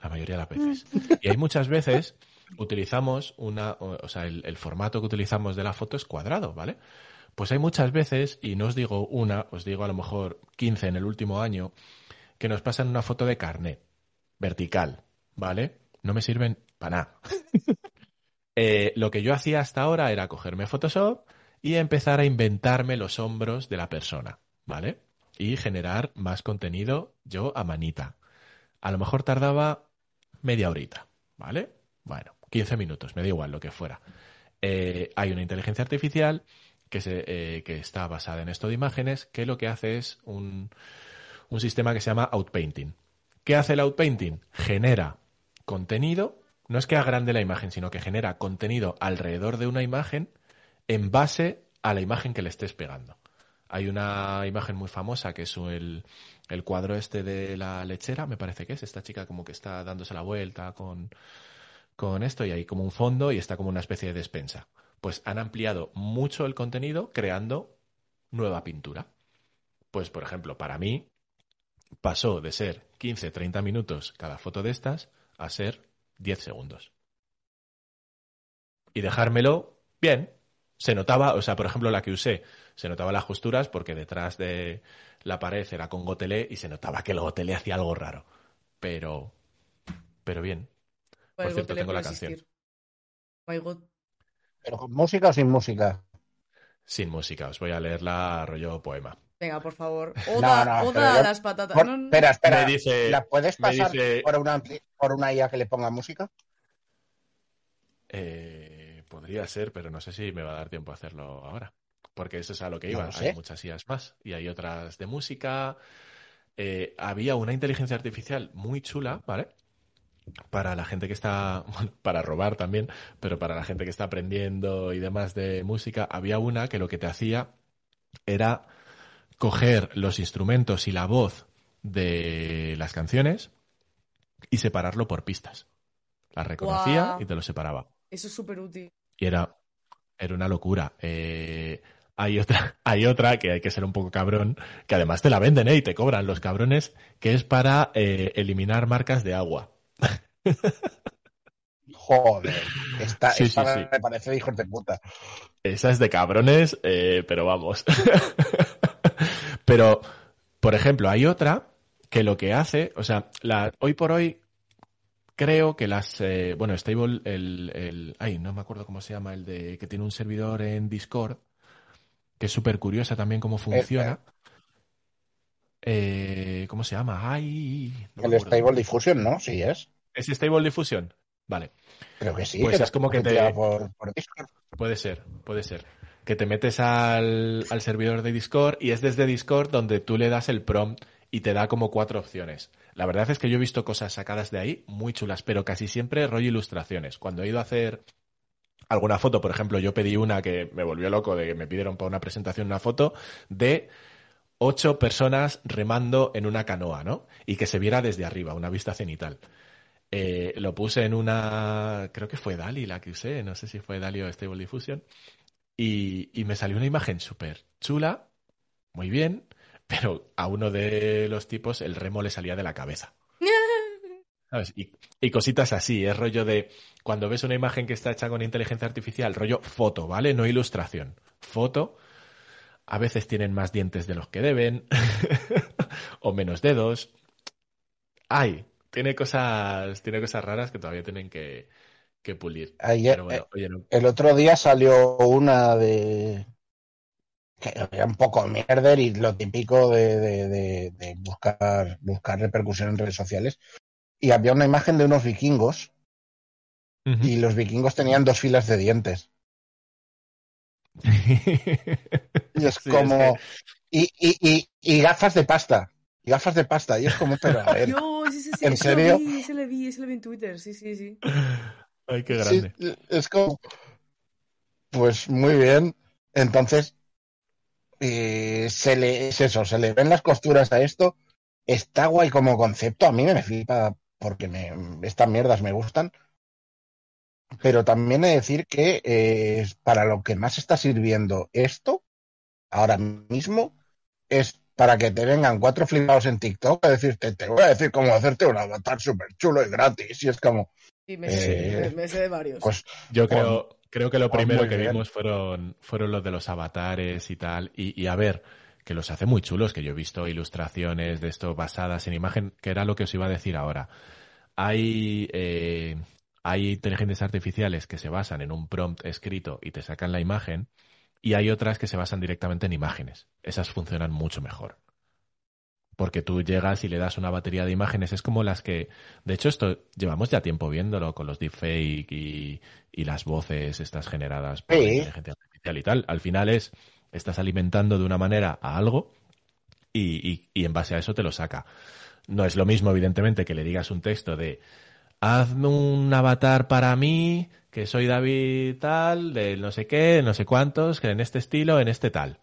La mayoría de las veces. Y hay muchas veces utilizamos una, o o sea, el, el formato que utilizamos de la foto es cuadrado, ¿vale? Pues hay muchas veces, y no os digo una, os digo a lo mejor 15 en el último año, que nos pasan una foto de carnet, vertical, ¿vale? No me sirven para nada. Eh, lo que yo hacía hasta ahora era cogerme Photoshop y empezar a inventarme los hombros de la persona, ¿vale? Y generar más contenido yo a manita. A lo mejor tardaba media horita, ¿vale? Bueno, 15 minutos, me da igual lo que fuera. Eh, hay una inteligencia artificial eh, que está basada en esto de imágenes, que lo que hace es un, un sistema que se llama outpainting. ¿Qué hace el outpainting? Genera contenido, no es que agrande la imagen, sino que genera contenido alrededor de una imagen en base a la imagen que le estés pegando. Hay una imagen muy famosa que es el, el cuadro este de la lechera, me parece que es, esta chica como que está dándose la vuelta con, con esto y hay como un fondo y está como una especie de despensa. Pues han ampliado mucho el contenido creando nueva pintura. Pues, por ejemplo, para mí pasó de ser 15-30 minutos cada foto de estas a ser 10 segundos. Y dejármelo bien. Se notaba, o sea, por ejemplo, la que usé, se notaba las costuras porque detrás de la pared era con gotelé y se notaba que el gotelé hacía algo raro. Pero, pero bien. Por El cierto, tengo la canción. ¿Pero con música o sin música? Sin música, os voy a leerla rollo poema. Venga, por favor. Oda, no, oda a las patatas. Por- No, no. espera, espera. Me dice- ¿La puedes me pasar dice- por, una, por una IA que le ponga música? Eh, podría ser, pero no sé si me va a dar tiempo a hacerlo ahora. Porque eso es a lo que No iba. sé. Hay muchas IAs más. Y hay otras de música. Eh, había una inteligencia artificial muy chula, ¿vale? Para la gente que está, bueno, para robar también, pero para la gente que está aprendiendo y demás de música, había una que lo que te hacía era coger los instrumentos y la voz de las canciones y separarlo por pistas. Las reconocía y te lo separaba. Eso es súper útil. Y era, era una locura. Eh, hay otra, hay otra que hay que ser un poco cabrón, que además te la venden, ¿eh? Y te cobran los cabrones, que es para eh, eliminar marcas de agua. Joder, esta, Sí, esta sí, sí. me parece hijos de puta. Esa es de cabrones, eh, pero vamos. pero, por ejemplo, hay otra que lo que hace, o sea, la, hoy por hoy creo que las, eh, bueno, Stable, el, el, ay, no me acuerdo cómo se llama, el de que tiene un servidor en Discord, que es súper curiosa también cómo funciona. Eh, ¿Cómo se llama? Ay, no El. Stable Diffusion, ¿no? Sí es. ¿Es Stable Diffusion? Vale. Creo que sí. Pues es como que te- funciona Por, por Discord. Puede ser, puede ser. Que te metes al, al servidor de Discord y es desde Discord donde tú le das el prompt y te da como cuatro opciones. La verdad es que yo he visto cosas sacadas de ahí muy chulas, pero casi siempre rollo ilustraciones. Cuando he ido a hacer alguna foto, por ejemplo, yo pedí una que me volvió loco de que me pidieron para una presentación una foto de ocho personas remando en una canoa, ¿no? Y que se viera desde arriba, una vista cenital. Eh, lo puse en una, creo que fue Dali la que usé, no sé si fue Dali o Stable Diffusion, y, y me salió una imagen súper chula, muy bien, pero a uno de los tipos el remo le salía de la cabeza. ¿Sabes? Y, y cositas así, es rollo de cuando ves una imagen que está hecha con inteligencia artificial, rollo foto, ¿vale? No ilustración. Foto, a veces tienen más dientes de los que deben, o menos dedos. Ay, tiene cosas, tiene cosas raras que todavía tienen que, que pulir. Ayer- Pero bueno, oye, no- El otro día salió una de. que era un poco mierder y lo típico de, de- de- de buscar, buscar repercusión en redes sociales. Y había una imagen de unos vikingos y los vikingos tenían dos filas de dientes. Y es Sí, como. que- Y, y, y, y gafas de pasta. Y gafas de pasta. Y es como, pero a ver. Dios, ese, ese, ¿En serio? Lo vi, ese lo vi, ese lo vi en Twitter, sí, sí, sí. Ay, qué Sí, grande. es como. Pues muy bien. Entonces, eh, se le, es eso, se le ven las costuras a esto. Está guay como concepto. A mí me flipa porque me, estas mierdas me gustan. Pero también he de decir que eh, para lo que más está sirviendo esto, ahora mismo, es para que te vengan cuatro flipados en TikTok a decirte, te voy a decir cómo hacerte un avatar súper chulo y gratis. Y es como, Sí, me, Eh, sé, me, me sé de varios. pues Yo creo, creo que lo primero que bien. vimos fueron, fueron los de los avatares y tal. Y, y a ver, que los hace muy chulos, que yo he visto ilustraciones de esto basadas en imagen, que era lo que os iba a decir ahora. Hay, eh, hay inteligencias artificiales que se basan en un prompt escrito y te sacan la imagen, y hay otras que se basan directamente en imágenes. Esas funcionan mucho mejor. Porque tú llegas y le das una batería de imágenes, es como las que, de hecho esto llevamos ya tiempo viéndolo con los deepfake y, y las voces estas generadas por Sí. la inteligencia artificial y tal. Al final es, estás alimentando de una manera a algo y, y- y en base a eso te lo saca. No es lo mismo, evidentemente, que le digas un texto de hazme un avatar para mí, que soy David tal, de no sé qué, no sé cuántos, que en este estilo, en este tal.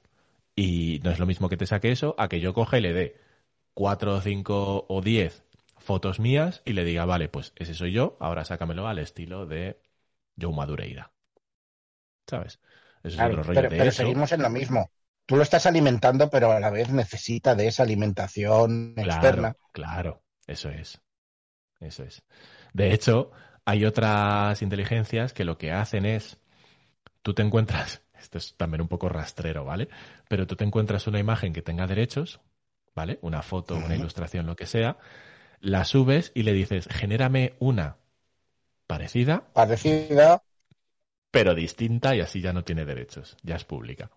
Y no es lo mismo que te saque eso a que yo coja y le dé cuatro, cinco o diez fotos mías y le diga, vale, pues ese soy yo, ahora sácamelo al estilo de Joe Madureira. ¿Sabes? Eso es otro rollo. pero, de pero eso, seguimos en lo mismo. Tú lo estás alimentando, pero a la vez necesita de esa alimentación externa. Claro, eso es. Eso es. De hecho, hay otras inteligencias que lo que hacen es, tú te encuentras, esto es también un poco rastrero, ¿vale? Pero tú te encuentras una imagen que tenga derechos, ¿vale? Una foto, una ilustración, lo que sea, la subes y le dices, genérame una parecida, Parecida. pero distinta y así ya no tiene derechos, ya es pública.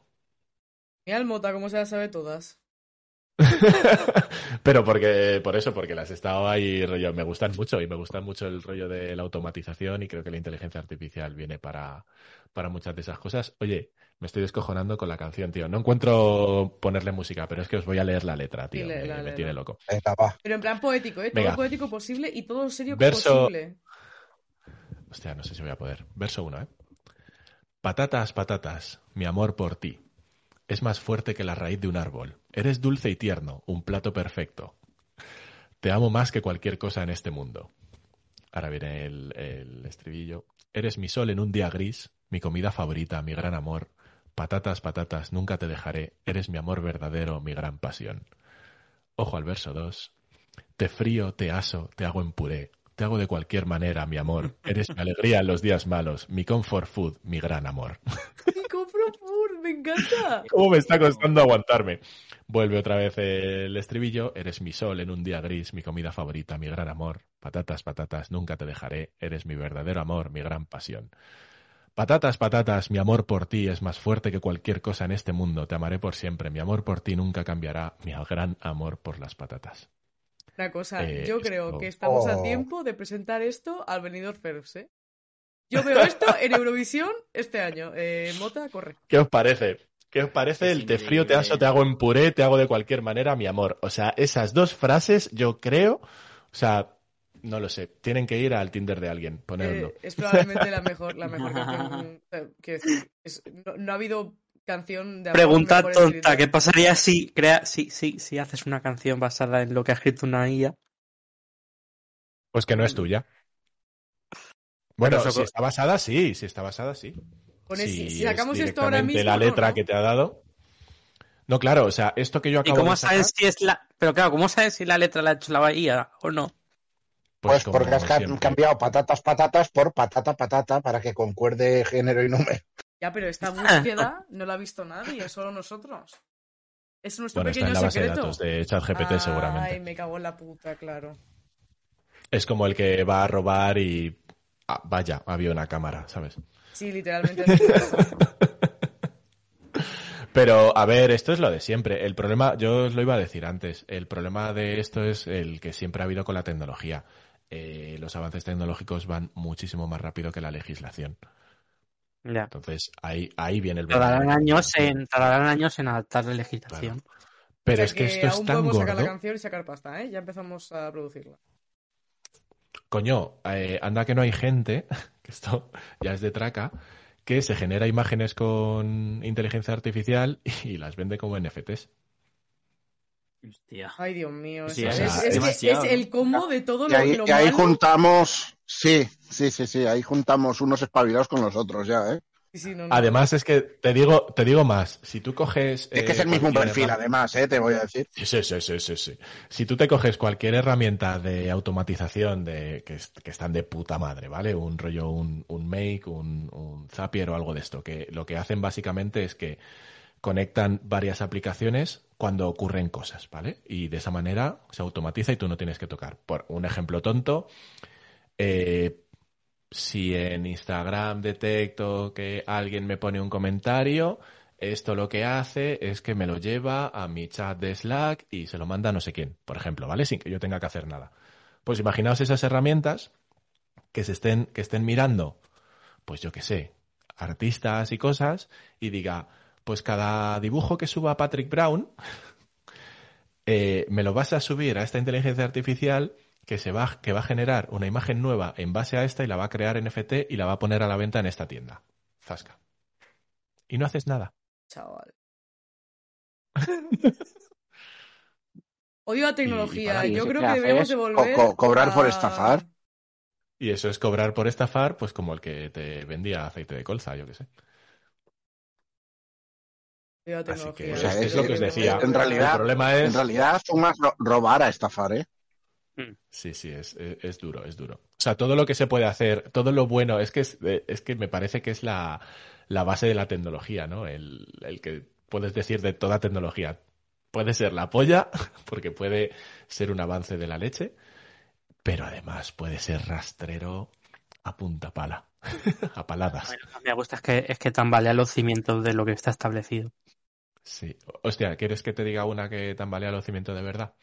Mira el Mota, cómo se las sabe todas. Pero porque, por eso, porque las he estado ahí, rollo, me gustan mucho y me gusta mucho el rollo de la automatización y creo que la inteligencia artificial viene para, para muchas de esas cosas. Oye, me estoy descojonando con la canción, tío. No encuentro ponerle música, pero es que os voy a leer la letra, tío. Sí, me, tiene loco. Venga, va. Pero en plan poético, ¿eh? Todo Venga. poético posible y todo serio Verso- posible. Hostia, no sé si voy a poder. Verso 1, ¿eh? Patatas, patatas, mi amor por ti. Es más fuerte que la raíz de un árbol. Eres dulce y tierno, un plato perfecto. Te amo más que cualquier cosa en este mundo. Ahora viene el, el estribillo. Eres mi sol en un día gris, mi comida favorita, mi gran amor. Patatas, patatas, nunca te dejaré. Eres mi amor verdadero, mi gran pasión. Ojo al verso 2. Te frío, te aso, te hago en puré. Te hago de cualquier manera, mi amor. Eres mi alegría en los días malos, mi comfort food, mi gran amor. ¡Me encanta! ¿Cómo me está costando aguantarme? Vuelve otra vez el estribillo. Eres mi sol en un día gris, mi comida favorita, mi gran amor. Patatas, patatas, nunca te dejaré. Eres mi verdadero amor, mi gran pasión. Patatas, patatas, mi amor por ti es más fuerte que cualquier cosa en este mundo. Te amaré por siempre. Mi amor por ti nunca cambiará. Mi gran amor por las patatas. Una cosa, Eh, yo creo que estamos a Oh. tiempo de presentar esto al Benidorm First, ¿eh? Yo veo esto en Eurovisión este año. Eh, Mota, corre. ¿Qué os parece? ¿Qué os parece Es el te frío, te aso, te hago en puré, te hago de cualquier manera, mi amor? O sea, esas dos frases yo creo, o sea, no lo sé, tienen que ir al Tinder de alguien, ponerlo. Eh, es probablemente la mejor, la mejor canción. eh, quiero decir, es- no, no ha habido canción de amor Pregunta tonta, escrita. ¿qué pasaría si crea, si, si, si haces una canción basada en lo que ha escrito una IA? Pues que no es tuya. Bueno, Pero eso si está basada, sí, si está basada, sí. Pone, si, si es sacamos esto ahora directamente mismo. la no, letra ¿no? que te ha dado. No, claro, o sea, esto que yo ¿Y acabo cómo de sacar, sabes si es la... Pero claro, ¿cómo sabes si la letra la ha hecho la IA o no? Pues, como porque has siempre. cambiado patatas, patatas por patata, patata para que concuerde género y número. Ya, pero esta búsqueda no la ha visto nadie, es solo nosotros. Es nuestro Bueno, está pequeño en la base de secreto. datos de ChatGPT Ay, seguramente. me cago en la puta, claro. Es como el que va a robar y... ah, vaya, había una cámara, ¿sabes? Sí, literalmente. es. Pero, a ver, esto es lo de siempre. El problema, yo os lo iba a decir antes, el problema de esto es el que siempre ha habido con la tecnología. Eh, los avances tecnológicos van muchísimo más rápido que la legislación. Ya. Entonces, ahí, ahí viene el Tardarán años problema. en, tardarán años en adaptar la legislación. Pero O sea es que esto es aún tan podemos sacar la gordo. canción y sacar pasta, ¿eh? Ya empezamos a producirla. Coño, eh, anda que no hay gente, que esto ya es de traca, que se genera imágenes con inteligencia artificial y las vende como NFTs. Hostia. Ay, Dios mío. Sí, es, o sea, es- es es que demasiado, es el combo de todo lo, ahí, lo y ahí juntamos, sí, sí, sí, sí, ahí juntamos unos espabilados con los otros ya, ¿eh? Sí, sí, no, no. Además es que te digo, te digo más, si tú coges... Es que es eh, el mismo perfil, herramienta- además, ¿eh? Te voy a decir. Sí, sí, sí, sí, sí, sí. Si tú te coges cualquier herramienta de automatización de que están de puta madre, ¿vale? Un rollo, un, un Make, un, un Zapier o algo de esto, que lo que hacen básicamente es que conectan varias aplicaciones cuando ocurren cosas, ¿vale? Y de esa manera se automatiza y tú no tienes que tocar. Por un ejemplo tonto, eh, si en Instagram detecto que alguien me pone un comentario, esto lo que hace es que me lo lleva a mi chat de Slack y se lo manda a no sé quién, por ejemplo, ¿vale? Sin que yo tenga que hacer nada. Pues imaginaos esas herramientas que se estén, que estén mirando, pues yo qué sé, artistas y cosas, y diga, pues cada dibujo que suba Patrick Brown, eh, me lo vas a subir a esta inteligencia artificial que se va, que va a generar una imagen nueva en base a esta y la va a crear en NFT y la va a poner a la venta en esta tienda. Zasca. Y no haces nada. Chaval. Odio la tecnología. y Yo eso creo que debemos es de co- volver co- cobrar por estafar. Y eso es cobrar por estafar, pues como el que te vendía aceite de colza, yo qué sé. Así tecnología. que O sea, es, lo que os decía. en realidad- el problema es... En realidad, son más ro- robar a estafar, ¿eh? Sí, sí, es, es, es duro, es duro. O sea, todo lo que se puede hacer, todo lo bueno, es que, es, es que me parece que es la, la base de la tecnología, ¿no? El, el que puedes decir de toda tecnología. Puede ser la polla, porque puede ser un avance de la leche, pero además puede ser rastrero a punta pala, a paladas. Bueno, me gusta es que, es que tambalea los cimientos de lo que está establecido. Sí. Hostia, ¿quieres que te diga una que tambalea los cimientos de verdad?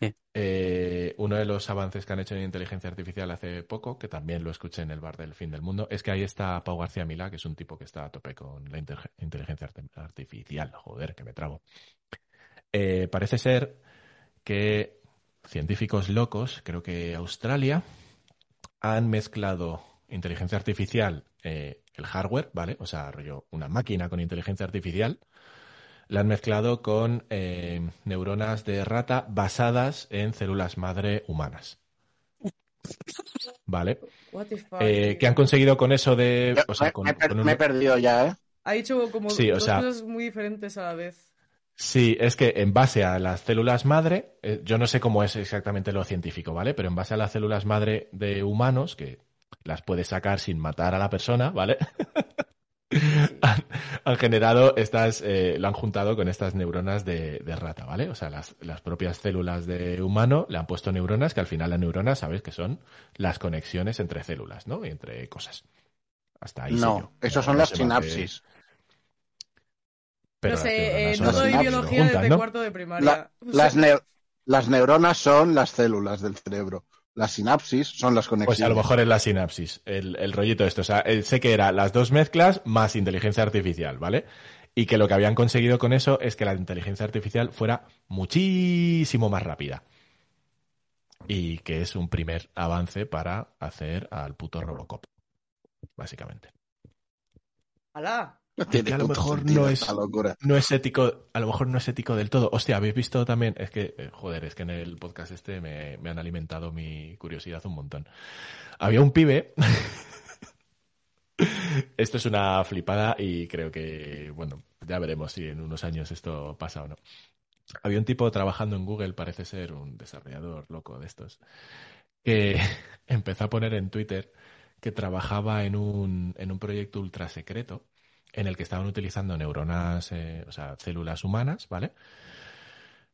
Eh, uno de los avances que han hecho en inteligencia artificial hace poco, que también lo escuché en el bar del fin del mundo, es que ahí está Pau García Milá, que es un tipo que está a tope con la inteligencia artificial. Joder, que me trabo. Eh, parece ser que científicos locos, creo que Australia, han mezclado inteligencia artificial, eh, el hardware, ¿vale? O sea, rollo, una máquina con inteligencia artificial, la han mezclado con eh, neuronas de rata basadas en células madre humanas. ¿Vale? Eh. ¿Qué han conseguido con eso de... O sea, me, con- me he per- con un- me he perdido ya, ¿eh? Ha dicho como Sí, o dos sea- cosas muy diferentes a la vez. Sí, es que en base a las células madre, eh, yo no sé cómo es exactamente lo científico, ¿vale? Pero en base a las células madre de humanos, que las puedes sacar sin matar a la persona, ¿vale? han, han generado estas, eh, lo han juntado con estas neuronas de, de rata, ¿vale? O sea, las, las propias células de humano le han puesto neuronas, que al final las neuronas, ¿sabes? Que son las conexiones entre células, ¿no? Y entre cosas. Hasta ahí. No, esos son No las sinapsis. pero no sé, eh, no doy biología juntan, desde ¿no? cuarto de primaria. La- las neuronas son las células del cerebro. Las sinapsis son las conexiones. Pues a lo mejor es la sinapsis, el, el rollito esto. O sea, eh, sé que era las dos mezclas más inteligencia artificial, ¿vale? Y que lo que habían conseguido con eso es que la inteligencia artificial fuera muchísimo más rápida. Y que es un primer avance para hacer al puto Robocop, básicamente. ¡Hala! Tiene que a lo mejor no es-. No es ético, a lo mejor no es ético del todo. Hostia, habéis visto también, es que, eh, joder, es que en el podcast este me, me han alimentado mi curiosidad un montón. Había un pibe, esto es una flipada y creo que, bueno, ya veremos si en unos años esto pasa o no. Había un tipo trabajando en Google, parece ser un desarrollador loco de estos, que empezó a poner en Twitter que trabajaba en un, en un proyecto ultra secreto en el que estaban utilizando neuronas, eh, o sea, células humanas, ¿vale?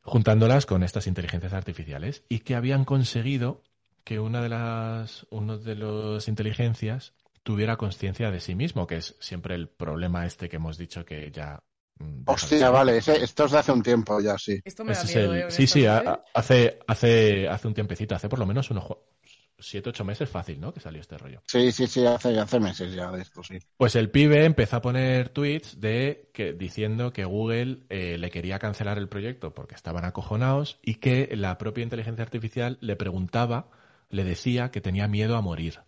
Juntándolas con estas inteligencias artificiales y que habían conseguido que una de las, uno de las inteligencias tuviera conciencia de sí mismo, que es siempre el problema este que hemos dicho que ya. mm, Hostia, vale, ese- esto es de hace un tiempo ya, sí. Esto me da es miedo, el- eh, sí, sí, hace, hace, hace un tiempecito, hace por lo menos unos siete, ocho meses fácil, ¿no? Que salió este rollo. Sí, sí, sí, hace, hace meses ya de esto, sí. Pues el pibe empezó a poner tweets de que diciendo que Google eh, le quería cancelar el proyecto porque estaban acojonados y que la propia inteligencia artificial le preguntaba, le decía que tenía miedo a morir.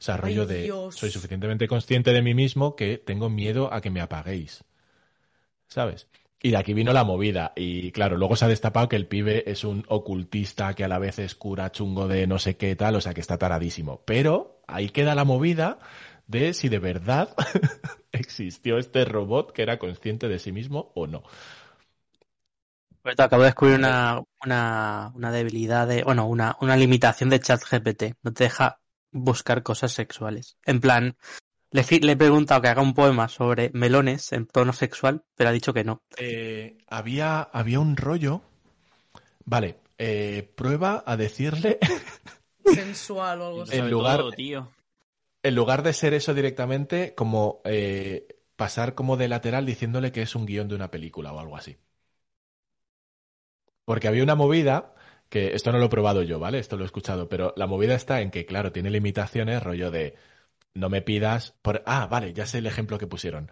O sea, Ay, rollo de Dios. soy suficientemente consciente de mí mismo que tengo miedo a que me apaguéis. ¿Sabes? Y de aquí vino la movida. Y claro, luego se ha destapado que el pibe es un ocultista que a la vez es cura chungo de no sé qué tal, o sea que está taradísimo. Pero ahí queda la movida de si de verdad existió este robot que era consciente de sí mismo o no. Acabo de descubrir una, una, una debilidad de, bueno, una, una limitación de ChatGPT. No te deja buscar cosas sexuales. En plan, le, le he preguntado que haga un poema sobre melones en tono sexual, pero ha dicho que no. Eh, había, había un rollo. Vale, eh, prueba a decirle, Sensual o algo así. En lugar- todo, tío. en lugar de ser eso directamente, como eh, pasar como de lateral diciéndole que es un guion de una película o algo así. Porque había una movida, que esto no lo he probado yo, ¿vale? Esto lo he escuchado, pero la movida está en que, claro, tiene limitaciones, rollo de no me pidas por... Ah, vale, ya sé el ejemplo que pusieron.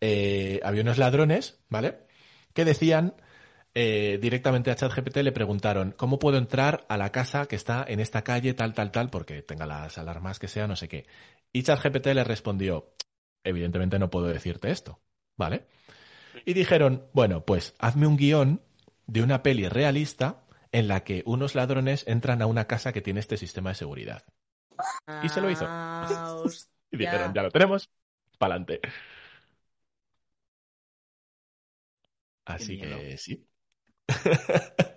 Eh, había unos ladrones, ¿vale? Que decían eh, directamente a ChatGPT le preguntaron cómo puedo entrar a la casa que está en esta calle tal tal tal porque tenga las alarmas que sea no sé qué y ChatGPT le respondió evidentemente no puedo decirte esto vale y dijeron bueno pues hazme un guion de una peli realista en la que unos ladrones entran a una casa que tiene este sistema de seguridad Y se lo hizo. Ah, y dijeron ya lo tenemos pa'lante así que sí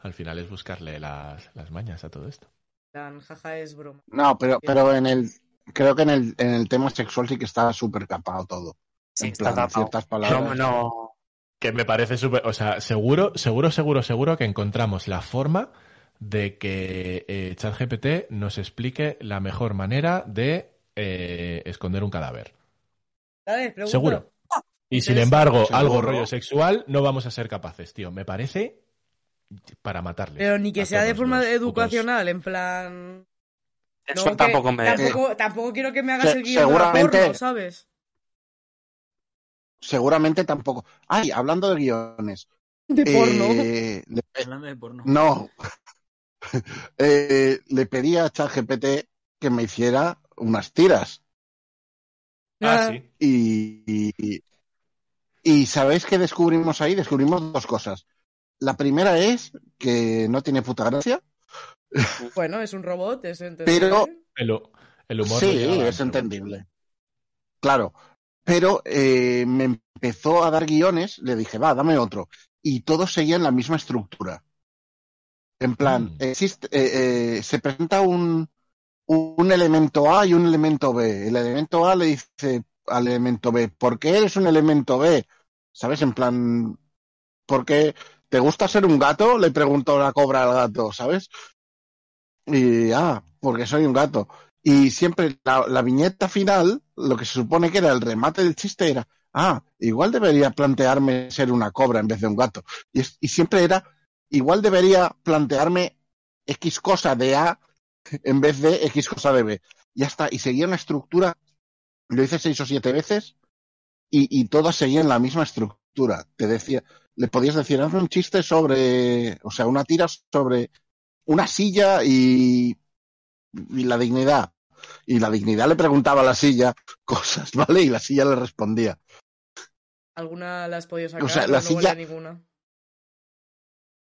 Al final es buscarle las, las mañas a todo esto. Jaja, es broma. No, pero, pero en el. Creo que en el, en el tema sexual sí que está súper capado todo. Sí, en está plan, tapado. ciertas palabras. No, no. Que me parece súper. O sea, seguro, seguro, seguro, seguro que encontramos la forma de que eh, ChatGPT nos explique la mejor manera de eh, esconder un cadáver. Dale, pregunta. Seguro. Y sin embargo, ¿seguro? algo rollo sexual no vamos a ser capaces, tío. Me parece para matarles. Pero ni que sea de forma putos- educacional, en plan. Eso No, que tampoco me. Tampoco, tampoco quiero que me hagas Se- el guion seguramente- porno, ¿sabes? Seguramente tampoco. Ay, hablando de guiones. De porno. eh, Hablando de porno. no. Eh, le pedí a ChatGPT que me hiciera unas tiras. Ah, sí. Y, y, y ¿sabéis qué descubrimos ahí? Descubrimos dos cosas. La primera es que no tiene puta gracia. Bueno, es un robot, es entendible. Pero- El, el humor. Sí, es entendible. Claro. Pero eh, me empezó a dar guiones, le dije, va, dame otro. Y todos seguían la misma estructura. En plan, Mm. existe, eh, eh, se presenta un, un elemento A y un elemento B. El elemento A le dice al elemento B, ¿por qué eres un elemento B? ¿Sabes? En plan, ¿por qué te gusta ser un gato? Le preguntó la cobra al gato, ¿sabes? Y, ah, porque soy un gato. Y siempre la, la viñeta final, lo que se supone que era el remate del chiste era, ah, igual debería plantearme ser una cobra en vez de un gato. Y, es- y siempre era, igual debería plantearme X cosa de A en vez de X cosa de B. Ya está. Y seguía una estructura, lo hice seis o siete veces, y, y todas seguían la misma estructura. Te decía, le podías decir, hazme un chiste sobre, o sea, una tira sobre una silla y, y la dignidad. Y la dignidad le preguntaba a la silla cosas, ¿vale? Y la silla le respondía. ¿Alguna la has podido sacar? O sea, No, la silla- ninguna.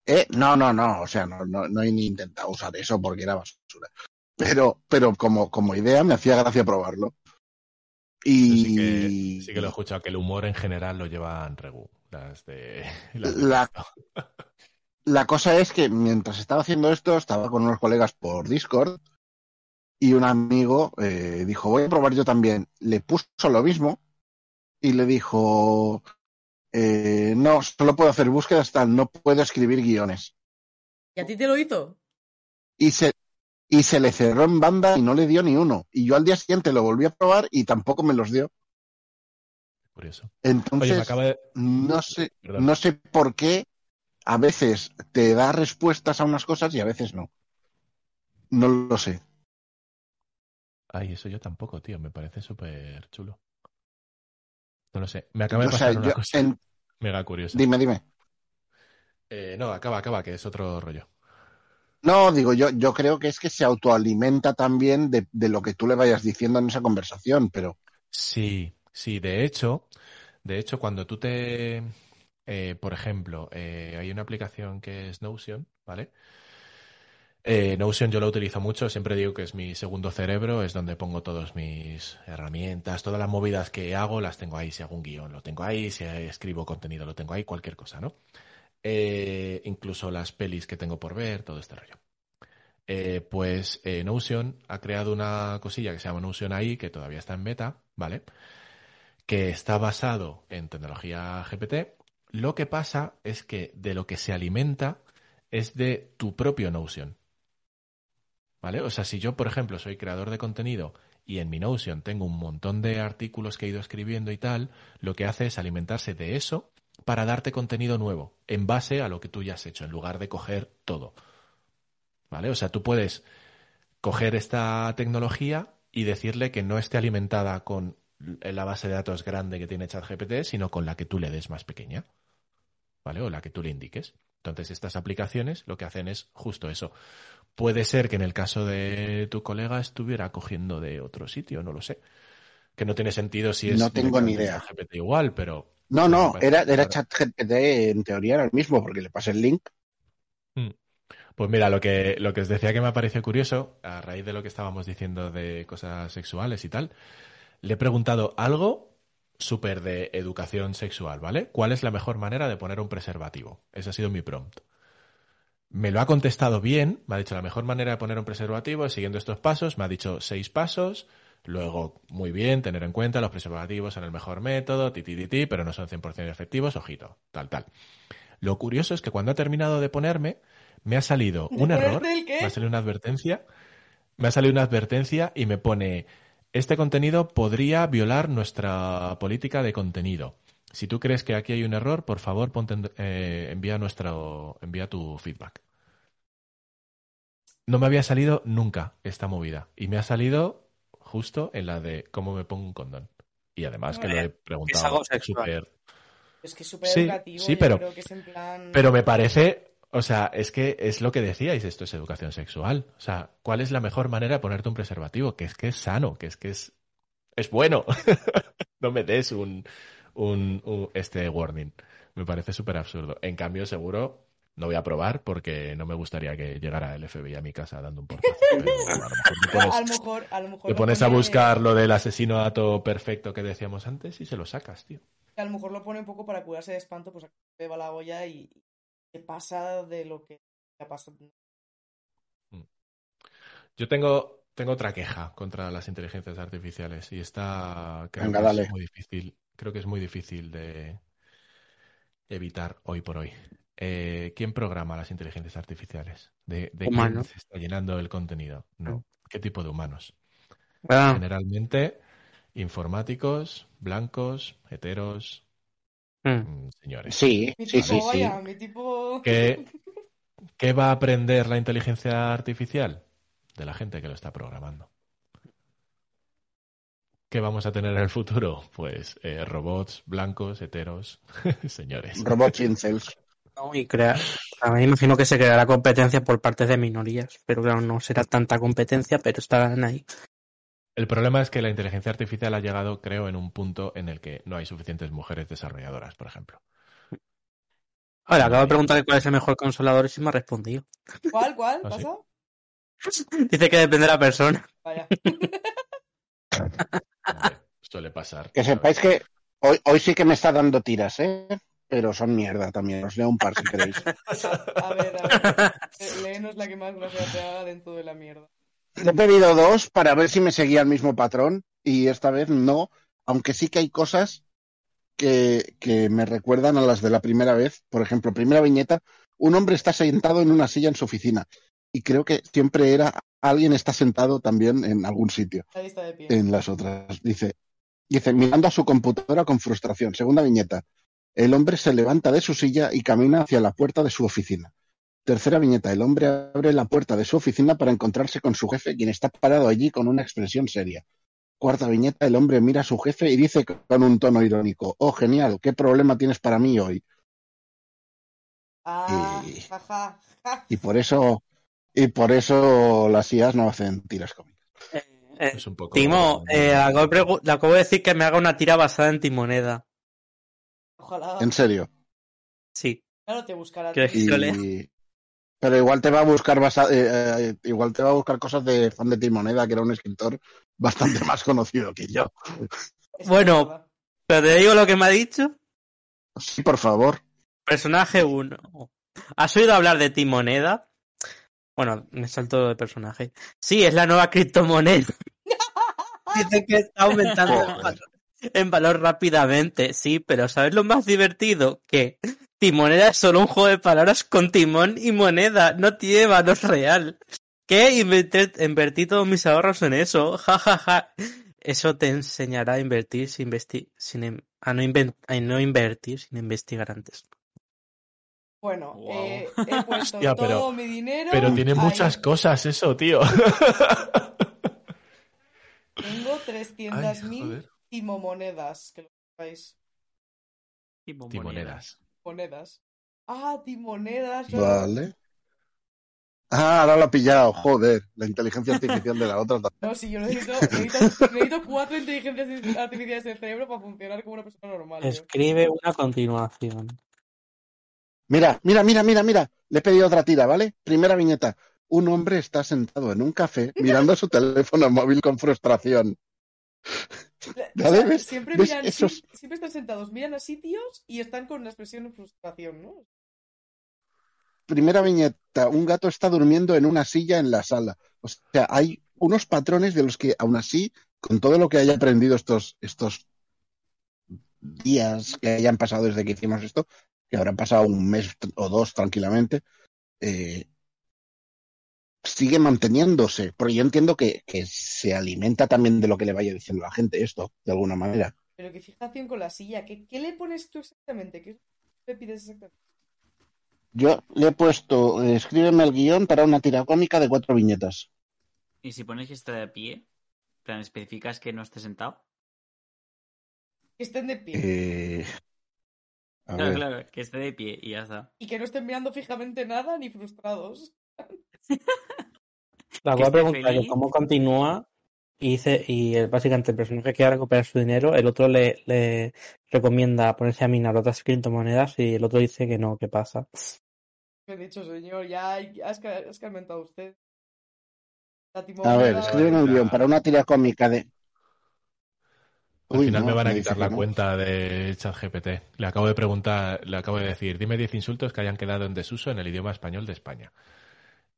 Eh, no, no, no, o sea, no, no, no he ni intentado usar eso porque era basura. Pero, pero como, como idea me hacía gracia probarlo. Y Sí que, sí que lo he escuchado, que el humor en general lo llevan Regu. Las de. las de La- la cosa es que mientras estaba haciendo esto, estaba con unos colegas por Discord y un amigo eh, dijo, voy a probar yo también. Le puso lo mismo y le dijo, eh, no, solo puedo hacer búsquedas tal, no puedo escribir guiones. ¿Y a ti te lo hizo? Y se, y se le cerró en banda y no le dio ni uno. Y yo al día siguiente lo volví a probar y tampoco me los dio. Curioso. Entonces, Oye, me acaba de. no sé, Perdón. no sé por qué a veces te da respuestas a unas cosas y a veces no. No lo sé. Ay, eso yo tampoco, tío. Me parece súper chulo. No lo sé. Me acaba de O sea, una yo cosa en- mega curiosa. dime, dime. Eh, no, acaba, acaba, que es otro rollo. No, digo, yo, yo creo que es que se autoalimenta también de, de lo que tú le vayas diciendo en esa conversación, pero Sí, sí, de hecho, de hecho, cuando tú te, eh, por ejemplo, eh, hay una aplicación que es Notion, ¿vale? Eh, Notion yo lo utilizo mucho, siempre digo que es mi segundo cerebro, es donde pongo todas mis herramientas, todas las movidas que hago las tengo ahí, si hago un guion lo tengo ahí, si escribo contenido lo tengo ahí, cualquier cosa, ¿no? Eh, incluso las pelis que tengo por ver, todo este rollo. Eh, pues eh, Notion ha creado una cosilla que se llama Notion AI, que todavía está en beta, ¿vale? Que está basado en tecnología GPT. Lo que pasa es que de lo que se alimenta es de tu propio Notion. ¿Vale? O sea, si yo, por ejemplo, soy creador de contenido y en mi Notion tengo un montón de artículos que he ido escribiendo y tal, lo que hace es alimentarse de eso para darte contenido nuevo, en base a lo que tú ya has hecho, en lugar de coger todo. ¿Vale? O sea, tú puedes coger esta tecnología y decirle que no esté alimentada con la base de datos grande que tiene ChatGPT, sino con la que tú le des más pequeña. ¿Vale? O la que tú le indiques. Entonces, estas aplicaciones lo que hacen es justo eso. Puede ser que en el caso de tu colega estuviera cogiendo de otro sitio, no lo sé. Que no tiene sentido si es. No tengo ni idea. ChatGPT igual, pero. No, no, era, era. ChatGPT en teoría era el mismo, porque le pasé el link. Pues mira, lo que, lo que os decía que me pareció curioso, a raíz de lo que estábamos diciendo de cosas sexuales y tal, le he preguntado algo súper de educación sexual, ¿vale? ¿Cuál es la mejor manera de poner un preservativo? Ese ha sido mi prompt. Me lo ha contestado bien, me ha dicho la mejor manera de poner un preservativo es siguiendo estos pasos, me ha dicho seis pasos, luego muy bien, tener en cuenta los preservativos son el mejor método, ti, ti, ti, ti, pero no son 100% efectivos, ojito, tal, tal. Lo curioso es que cuando ha terminado de ponerme, me ha salido ¿De un error, me ha salido una advertencia, me ha salido una advertencia y me pone, este contenido podría violar nuestra política de contenido. Si tú crees que aquí hay un error, por favor, ponte en- eh, envía, nuestro, envía tu feedback. No me había salido nunca esta movida. Y me ha salido justo en la de cómo me pongo un condón. Y además que lo he algo preguntado sexual. súper Es que es súper Sí, educativo. sí, pero- creo que es en plan... pero me parece, o sea, es que es lo que decíais, esto es educación sexual. O sea, ¿cuál es la mejor manera de ponerte un preservativo? Que es que es sano, que es que es, es bueno. no me des un, un, un- este warning. Me parece súper absurdo. En cambio, seguro no voy a probar porque no me gustaría que llegara el FBI a mi casa dando un portazo. A lo mejor A lo mejor, te pones a buscar lo del asesinato perfecto que decíamos antes y se lo sacas, tío. A lo mejor lo pone un poco para curarse de espanto, pues beba la olla y y pasa de lo que ha pasado. Yo tengo, tengo otra queja contra las inteligencias artificiales y esta creo Venga, que dale. es muy difícil, creo que es muy difícil de evitar hoy por hoy. Eh, ¿Quién programa las inteligencias artificiales? ¿De, de quién Humanos. se está llenando el contenido? No. ¿Qué tipo de humanos? Ah, Generalmente informáticos, blancos, heteros, mm. mm, señores. Sí, Mi sí, tipo, sí, sí. vaya, mi tipo... ¿Qué, ¿Qué va a aprender la inteligencia artificial? De la gente que lo está programando. ¿Qué vamos a tener en el futuro? Pues eh, robots blancos, heteros, señores. Robots incels. No, y crea... mí imagino que se creará competencia por parte de minorías, pero claro, no será tanta competencia, pero estarán ahí. El problema es que la inteligencia artificial ha llegado, creo, en un punto en el que no hay suficientes mujeres desarrolladoras, por ejemplo. Ahora, acabo de preguntarle cuál es el mejor consolador y sí me ha respondido. ¿Cuál, cuál? ¿Ah, sí? ¿Pasa? Dice que depende de la persona. Vaya. Hombre, suele pasar. Que sepáis que hoy, hoy sí que me está dando tiras, ¿eh? Pero son mierda también. Os leo un par si queréis. A ver, a ver. Eh, Léenos la que más gracia te haga dentro de la mierda. Le he pedido dos para ver si me seguía el mismo patrón y esta vez no, aunque sí que hay cosas que, que me recuerdan a las de la primera vez. Por ejemplo, primera viñeta, un hombre está sentado en una silla en su oficina y creo que siempre era alguien está sentado también en algún sitio, Nadie está de pie. en las otras. Dice, dice, mirando a su computadora con frustración. Segunda viñeta, el hombre se levanta de su silla y camina hacia la puerta de su oficina. Tercera viñeta, el hombre abre la puerta de su oficina para encontrarse con su jefe, quien está parado allí con una expresión seria. Cuarta viñeta, el hombre mira a su jefe y dice con un tono irónico, oh, genial, ¿qué problema tienes para mí hoy? Ah, Y- jaja, ja. Y por eso, y por eso las IAs no hacen tiras cómicas. Eh, eh, Es un poco. Timo, eh, acabo le acabo de decir que me haga una tira basada en Timoneda. Ojalá. En serio. Sí. Claro, te buscará. Y... Pero igual te va a buscar basa- eh, eh, igual te va a buscar cosas de fan de Timoneda, que era un escritor bastante más conocido que yo. Bueno. Pero te digo lo que me ha dicho. Sí, por favor. Personaje 1. ¿Has oído hablar de Timoneda? Bueno, me salto de personaje. Sí, es la nueva criptomoneda. Dice que está aumentando valor, en valor rápidamente. Sí, pero ¿sabes lo más divertido? Que Timoneda es solo un juego de palabras con timón y moneda. No tiene valor real. ¿Qué? Invertí, invertí todos mis ahorros en eso. Ja, ja, ja. Eso te enseñará a invertir sin investi sin, in- a, no a no invertir sin investigar antes. Bueno, Wow. eh, he puesto Hostia, todo pero- mi dinero. Pero tiene ahí. muchas cosas eso, tío. Tengo Ay, 300.000 joder. Timomonedas, que lo sepáis. Timonedas. Monedas. Ah, timonedas. claro. Vale. Ah, ahora lo ha pillado, joder. La inteligencia artificial de la otra. No, sí, yo necesito, necesito, necesito cuatro inteligencias artificiales en el cerebro para funcionar como una persona normal. Escribe una continuación. Mira, mira, mira, mira, mira. Le he pedido otra tira, ¿vale? Primera viñeta. Un hombre está sentado en un café mirando su teléfono móvil con frustración. O sea, ¿ves? Siempre, ¿Ves? miran, Esos- sie- siempre están sentados, miran a sitios y están con una expresión de frustración, ¿no? Primera viñeta. Un gato está durmiendo en una silla en la sala. O sea, hay unos patrones de los que, aún así, con todo lo que haya aprendido estos, estos días que hayan pasado desde que hicimos esto, que habrán pasado un mes o dos tranquilamente, eh, sigue manteniéndose. Porque yo entiendo que, que se alimenta también de lo que le vaya diciendo la gente esto, de alguna manera. Pero qué fijación con la silla. ¿Qué, qué le pones tú exactamente? ¿Qué le pides exactamente? Yo le he puesto, eh, escríbeme el guion para una tira cómica de cuatro viñetas. Y si pones que está de pie, plan, especificas que no esté sentado. Que estén de pie. Eh, Claro, ver. claro, que esté de pie y ya está. Y que no estén mirando fijamente nada ni frustrados. La voy a preguntar cómo continúa y dice y el- básicamente el personaje quiere recuperar su dinero, el otro le, le recomienda ponerse a minar otras criptomonedas y el otro dice que no, ¿qué pasa? Me he dicho, señor, ya has, has calmentado usted. A ver, escríbeme un guion para una tira cómica de. Al Uy, final no, me van a quitar la no. cuenta de ChatGPT. Le acabo de preguntar, le acabo de decir, dime 10 insultos que hayan quedado en desuso en el idioma español de España.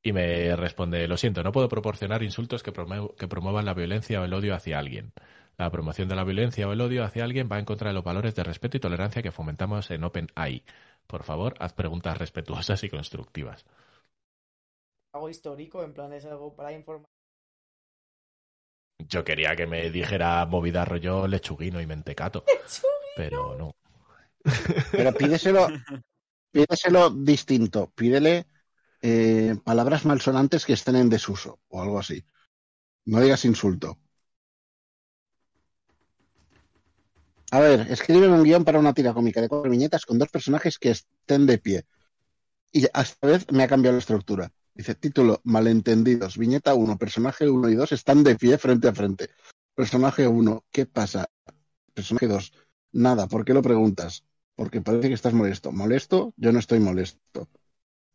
Y me responde, lo siento, no puedo proporcionar insultos que, promu- que promuevan la violencia o el odio hacia alguien. La promoción de la violencia o el odio hacia alguien va en contra de los valores de respeto y tolerancia que fomentamos en OpenAI. Por favor, haz preguntas respetuosas y constructivas. Algo histórico, en plan, es algo para informar. Yo quería que me dijera movida rollo lechuguino y mentecato, pero no. Pero pídeselo, pídeselo distinto. Pídele eh, palabras malsonantes que estén en desuso o algo así. No digas insulto. A ver, escríbeme un guion para una tira cómica de cuatro viñetas con dos personajes que estén de pie. Y esta vez me ha cambiado la estructura. Dice título, malentendidos. Viñeta 1, personaje 1 y 2 están de pie frente a frente. Personaje 1, ¿qué pasa? Personaje 2, nada, ¿por qué lo preguntas? Porque parece que estás molesto. ¿Molesto? Yo no estoy molesto.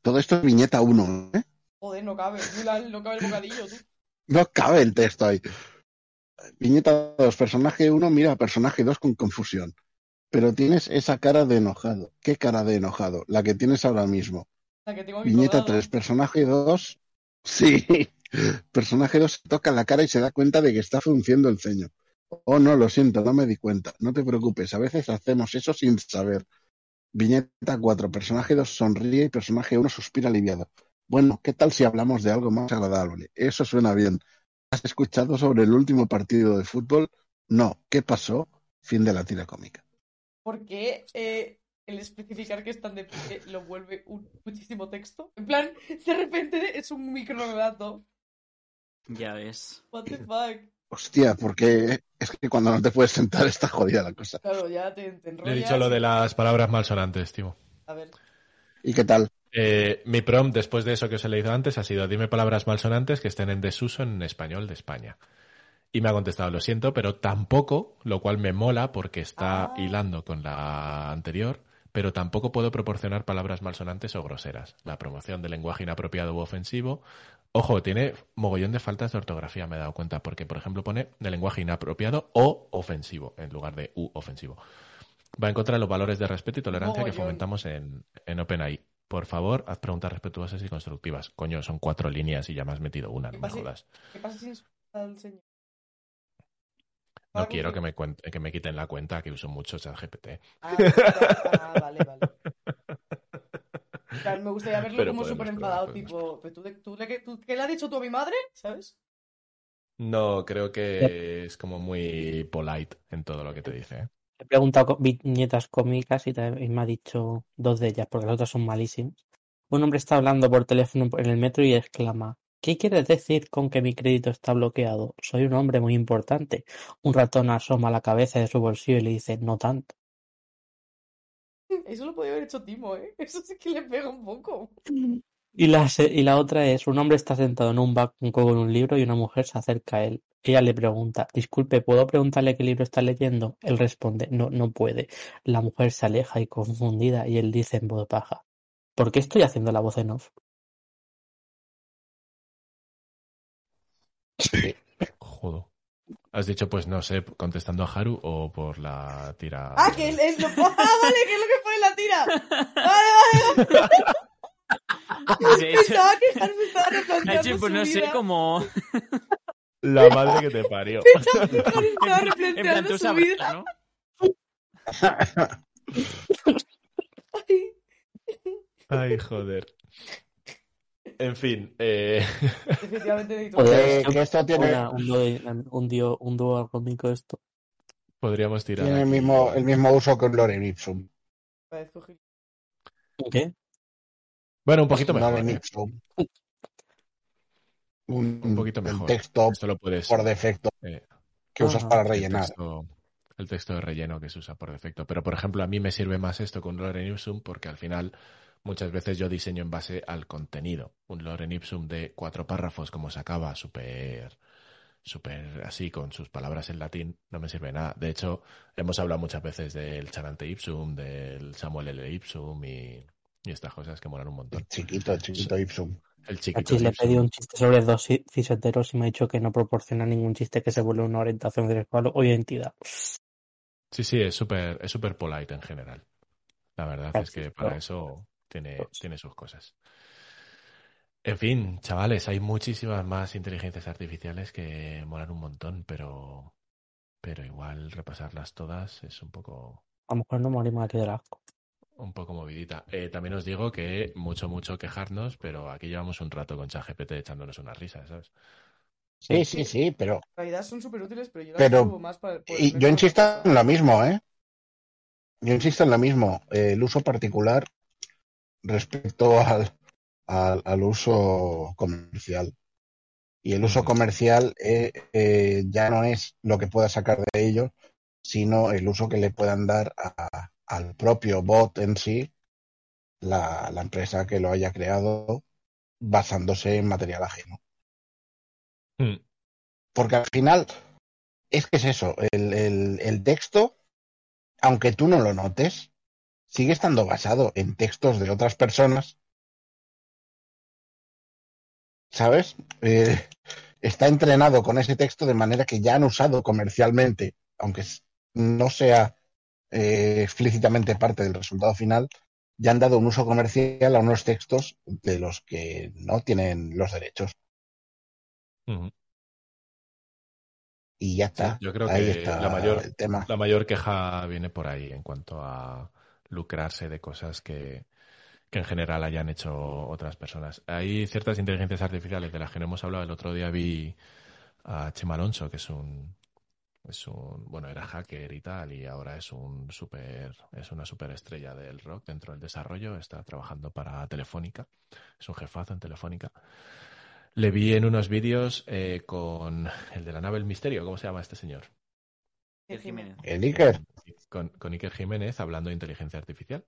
Todo esto es viñeta 1, ¿eh? Joder, no cabe. No cabe el bocadillo, tú. No cabe el texto ahí. Viñeta 2, personaje 1, mira, personaje 2 con confusión. Pero tienes esa cara de enojado. ¿Qué cara de enojado? La que tienes ahora mismo. La que tengo Viñeta colgado. 3, personaje 2. Sí. Personaje 2 se toca la cara y se da cuenta de que está frunciendo el ceño. Oh, no, lo siento, no me di cuenta. No te preocupes, a veces hacemos eso sin saber. Viñeta 4, personaje 2 sonríe y personaje 1 suspira aliviado. Bueno, ¿qué tal si hablamos de algo más agradable? Eso suena bien. ¿Has escuchado sobre el último partido de fútbol? No. ¿Qué pasó? Fin de la tira cómica. ¿Por qué eh, el especificar que están de pie lo vuelve un muchísimo texto? En plan, de repente es un microrelato. Ya ves. What the fuck. Hostia, porque es que cuando no te puedes sentar está jodida la cosa. Claro, ya te, te Le he dicho lo de las palabras malsonantes, Timo. A ver. ¿Y qué tal? Eh, mi prompt, después de eso que os he leído antes, ha sido dime palabras malsonantes que estén en desuso en español de España. Y me ha contestado, lo siento, pero tampoco, lo cual me mola porque está Ah. hilando con la anterior, pero tampoco puedo proporcionar palabras malsonantes o groseras. La promoción del lenguaje inapropiado u ofensivo. Ojo, tiene mogollón de faltas de ortografía, me he dado cuenta, porque, por ejemplo, pone de lenguaje inapropiado o ofensivo, en lugar de u ofensivo. Va en contra de los valores de respeto y tolerancia que fomentamos en, en OpenAI. Por favor, haz preguntas respetuosas y constructivas. Coño, son cuatro líneas y ya me has metido una, no me jodas. ¿Qué pasa si insulta al señor? No quiero que- me, cuente- que me quiten la cuenta que uso mucho ChatGPT. Ah, ah, vale, vale. Me gustaría verlo Pero como súper enfadado, tipo, ¿pero tú, de- tú qué, tú- qué le has dicho tú a mi madre? ¿Sabes? No, creo que es como muy polite en todo lo que te dice. ¿eh? Le he preguntado viñetas cómicas y, también- y me ha dicho dos de ellas, porque las otras son malísimas. Un hombre está hablando por teléfono en el metro y exclama, ¿qué quieres decir con que mi crédito está bloqueado? Soy un hombre muy importante. Un ratón asoma la cabeza de su bolsillo y le dice, no tanto. Eso lo podía haber hecho Timo, ¿eh? Eso sí que le pega un poco. Y la, y la otra es, un hombre está sentado en un banco con un libro y una mujer se acerca a él. Ella le pregunta, disculpe, ¿puedo preguntarle qué libro está leyendo? Él responde, no, no puede. La mujer se aleja y confundida y él dice en voz baja, ¿por qué estoy haciendo la voz en off? Jodo. Has dicho, pues no sé, contestando a Haru o por la tira. Ah, que es, es lo... ¡Ah, vale! Que es lo que pone en la tira. Vale, vale. Pensaba que me estaba replanteando hecho, pues su no sé vida. cómo. La madre que te parió. Pensaba que Hans estaba replanteando su vida. ¿no? Ay, Ay, joder. En fin, eh, Definitivamente necesito... Joder, Que, yo- que esto tiene, Una- un, dúo, un, dio- un dúo cómico esto. podríamos tirar. tiene el, mismo, el mismo uso que un Lorem Ipsum. Parezco gil- ¿Qué? Bueno, un poquito mejor. Lorem ¿eh? Ipsum. Un, Un poquito el mejor. texto Esto lo puedes. por defecto eh, que usas Ajá. para el rellenar. texto, el texto de relleno que se usa por defecto. Pero, por ejemplo, a mí me sirve más esto que un Lorem Ipsum porque al final muchas veces yo diseño en base al contenido. Un Lorem Ipsum de cuatro párrafos como se acaba, súper súper así con sus palabras en latín, no me sirve nada. De hecho, hemos hablado muchas veces del Charante Ipsum, del Samuel L. Ipsum y, y estas cosas que molan un montón. El chiquito, el chiquito Ipsum. El chiquito Chis le Ipsum. pedí un chiste sobre dos ci- ciseteros y me ha dicho que no proporciona ningún chiste que se vuelva una orientación sexual o identidad. Sí, sí, es súper es súper polite en general. La verdad es que para eso tiene, tiene sus cosas. En fin, chavales, hay muchísimas más inteligencias artificiales que molan un montón, pero, pero igual repasarlas todas es un poco, A lo mejor no morimos aquí del asco. un poco movidita. Eh, también os digo que mucho, mucho quejarnos, pero aquí llevamos un rato con ChatGPT echándonos una risa, ¿sabes? Sí, sí, sí, pero En realidad son súper útiles, pero yo las Pero- uso más para... y yo insisto en lo mismo, ¿eh? Yo insisto en lo mismo, eh, el uso particular respecto al, al, al uso comercial. Y el uso comercial eh, eh, ya no es lo que pueda sacar de ello, sino el uso que le puedan dar a- al propio bot en sí, la, la empresa que lo haya creado, basándose en material ajeno. Hmm. Porque al final es que es eso, el, el, el texto, aunque tú no lo notes, sigue estando basado en textos de otras personas. ¿Sabes? Eh, está entrenado con ese texto de manera que ya han usado comercialmente, aunque no sea eh, explícitamente parte del resultado final, ya han dado un uso comercial a unos textos de los que no tienen los derechos. Y ya Sí, está. yo creo Ahí que está la mayor, el tema. la mayor queja viene por ahí en cuanto a lucrarse de cosas que, que en general hayan hecho otras personas. Hay ciertas inteligencias artificiales de las que no hemos hablado. El otro día vi a Chema Alonso, que es un, es un, bueno, era hacker y tal, y ahora es un super, es una superestrella del rock dentro del desarrollo. Está trabajando para Telefónica, es un jefazo en Telefónica. Le vi en unos vídeos eh, con el de la nave El Misterio, ¿cómo se llama este señor? El Jiménez. El Iker. con, con Iker Jiménez hablando de inteligencia artificial.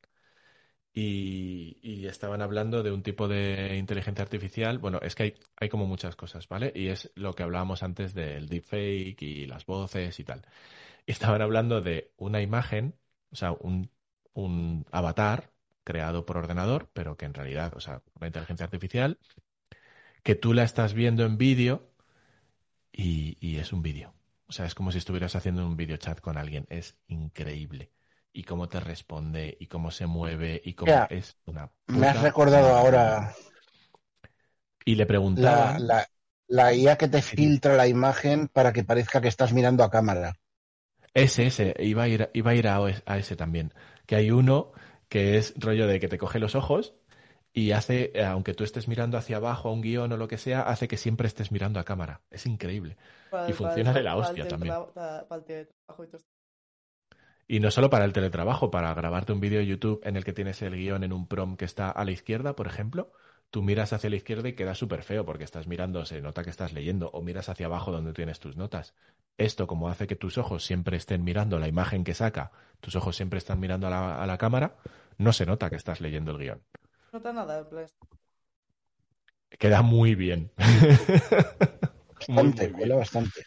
Y, y estaban hablando de un tipo de inteligencia artificial. Bueno, es que hay, hay como muchas cosas, ¿vale? Y es lo que hablábamos antes del deepfake y las voces y tal. Y estaban hablando de una imagen, o sea, un, un avatar creado por ordenador, pero que en realidad, o sea, una inteligencia artificial, que tú la estás viendo en vídeo y, y es un vídeo. O sea, es como si estuvieras haciendo un video chat con alguien. Es increíble. Y cómo te responde, y cómo se mueve, y cómo es una. Me has recordado ahora Y le la, preguntaban. la, la IA que te filtra la imagen para que parezca que estás mirando a cámara. Ese, ese, iba a ir, iba a, ir a, a ese también. Que hay uno que es rollo de que te coge los ojos y hace, eh, aunque tú estés mirando hacia abajo a un guion o lo que sea, hace que siempre estés mirando a cámara. Es increíble. Para- Y funciona para- de la para hostia también. para- el. Y no solo para el teletrabajo, para grabarte un vídeo de YouTube en el que tienes el guion en un prom que está a la izquierda, por ejemplo, tú miras hacia la izquierda y queda súper feo porque estás mirando, se nota que estás leyendo, o miras hacia abajo donde tienes tus notas. Esto, como hace que tus ojos siempre estén mirando la imagen que saca, tus ojos siempre están mirando a la, a la cámara, no se nota que estás leyendo el guion. No nota nada, en plan, Queda muy bien. Muy, muy Bastante, bien. huele bastante.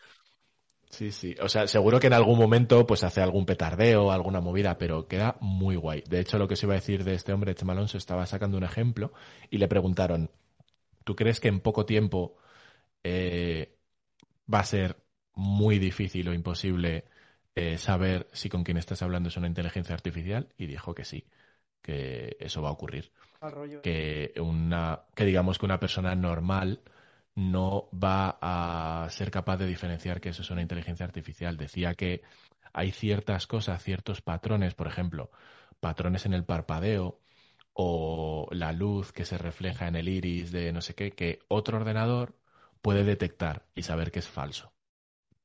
Sí, sí. O sea, seguro que en algún momento pues hace algún petardeo, alguna movida, pero queda muy guay. De hecho, lo que se iba a decir de este hombre, Chema Alonso, estaba sacando un ejemplo y le preguntaron, ¿tú crees que en poco tiempo eh, va a ser muy difícil o imposible eh, saber si con quien estás hablando es una inteligencia artificial? Y dijo que sí, que eso va a ocurrir rollo. que una que digamos que una persona normal no va a ser capaz de diferenciar que eso es una inteligencia artificial. Decía que hay ciertas cosas, ciertos patrones, por ejemplo, patrones en el parpadeo o la luz que se refleja en el iris de no sé qué, que otro ordenador puede detectar y saber que es falso.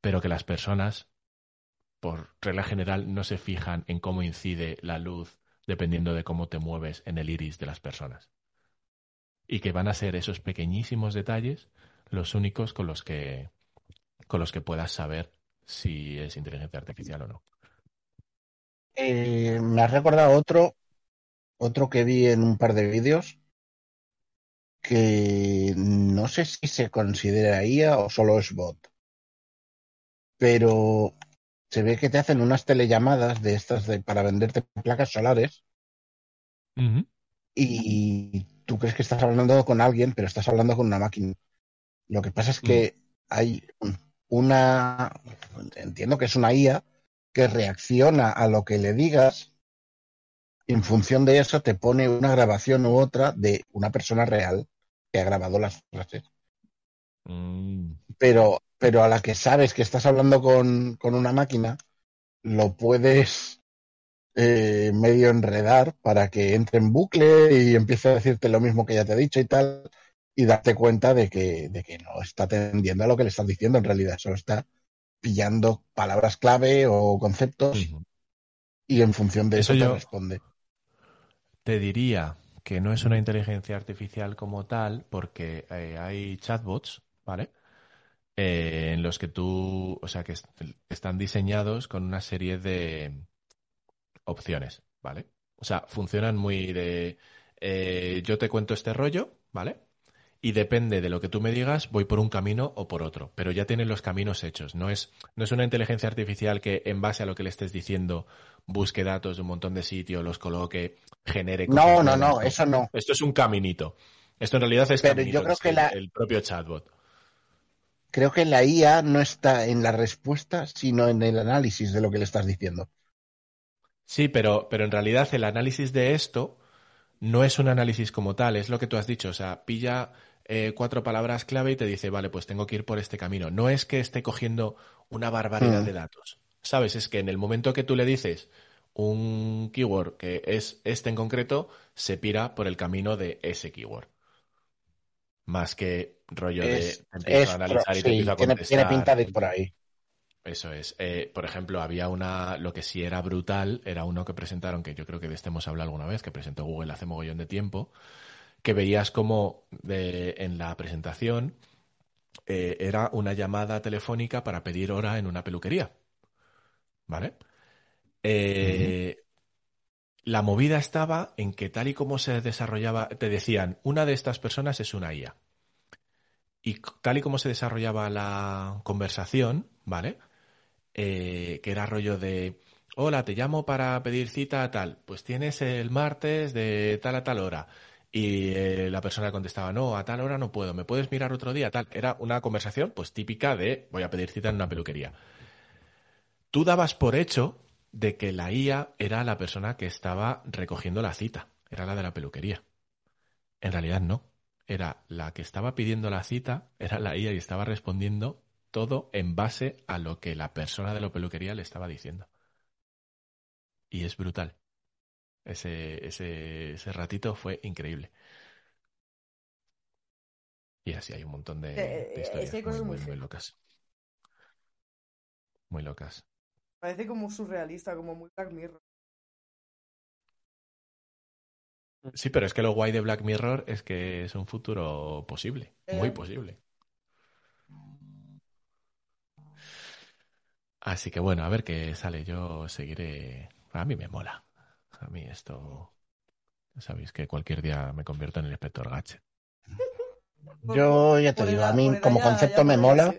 Pero que las personas, por regla general, no se fijan en cómo incide la luz dependiendo de cómo te mueves en el iris de las personas. Y que van a ser esos pequeñísimos detalles los únicos con los que con los que puedas saber si es inteligencia artificial o no. Eh, me has recordado otro, otro que vi en un par de vídeos que no sé si se considera IA o solo es bot. Pero se ve que te hacen unas telellamadas de estas de, para venderte placas solares. Y tú crees que estás hablando con alguien, pero estás hablando con una máquina. Lo que pasa es que hay una, entiendo que es una IA que reacciona a lo que le digas. Y en función de eso te pone una grabación u otra de una persona real que ha grabado las frases. Mm, Pero, pero a la que sabes que estás hablando con, con una máquina, lo puedes eh, medio enredar para que entre en bucle y empiece a decirte lo mismo que ya te he dicho y tal, y darte cuenta de que, de que no está atendiendo a lo que le estás diciendo en realidad, solo está pillando palabras clave o conceptos y en función de eso, Eso te responde. Te diría que no es una inteligencia artificial como tal, porque eh, hay chatbots, ¿vale? Eh, en los que tú, o sea, que est- están diseñados con una serie de opciones, ¿vale? O sea, funcionan muy de, eh, yo te cuento este rollo, ¿vale? Y depende de lo que tú me digas, voy por un camino o por otro, pero ya tienen los caminos hechos. No es, no es una inteligencia artificial que en base a lo que le estés diciendo busque datos de un montón de sitios, los coloque, genere cosas No, no, no, eso no. Esto es un caminito. Esto en realidad es Pero yo creo que el, la- el propio chatbot. Creo que la IA no está en la respuesta, sino en el análisis de lo que le estás diciendo. Sí, pero, pero en realidad el análisis de esto no es un análisis como tal, es lo que tú has dicho. O sea, pilla eh, cuatro palabras clave y te dice, vale, pues tengo que ir por este camino. No es que esté cogiendo una barbaridad Mm. de datos. ¿Sabes? Es que en el momento que tú le dices un keyword que es este en concreto, se pira por el camino de ese keyword. Más que rollo de Es, te empiezo es a analizar y te sí, empiezo a tiene, tiene contestar. pinta de ir por ahí. Eso es. Eh, por ejemplo, había una, lo que sí era brutal, era uno que presentaron, que yo creo que de este hemos hablado alguna vez, que presentó Google hace mogollón de tiempo, que veías como de, en la presentación eh, era una llamada telefónica para pedir hora en una peluquería. ¿Vale? Eh, La movida estaba en que tal y como se desarrollaba, te decían, una de estas personas es una IA. Y tal y como se desarrollaba la conversación, ¿vale? Eh, que era rollo de, hola, te llamo para pedir cita a tal, pues tienes el martes de tal a tal hora. Y eh, la persona contestaba, no, a tal hora no puedo, ¿me puedes mirar otro día? Tal. Era una conversación pues típica de, voy a pedir cita en una peluquería. Tú dabas por hecho de que la IA era la persona que estaba recogiendo la cita, era la de la peluquería. En realidad no, era la que estaba pidiendo la cita, era la IA y estaba respondiendo todo en base a lo que la persona de la peluquería le estaba diciendo. Y es brutal. Ese, ese, ese ratito fue increíble. Y así hay un montón de, Eh, de eh, historias muy, locas. Muy locas. Parece como surrealista, como muy Black Mirror. Sí, pero es que lo guay de Black Mirror es que es un futuro posible, muy Eh. posible. Así que bueno, a ver qué sale. Yo seguiré. A mí me mola. A mí esto. Sabéis que cualquier día me convierto en el inspector Gadget. Yo ya te digo, a mí como concepto me mola.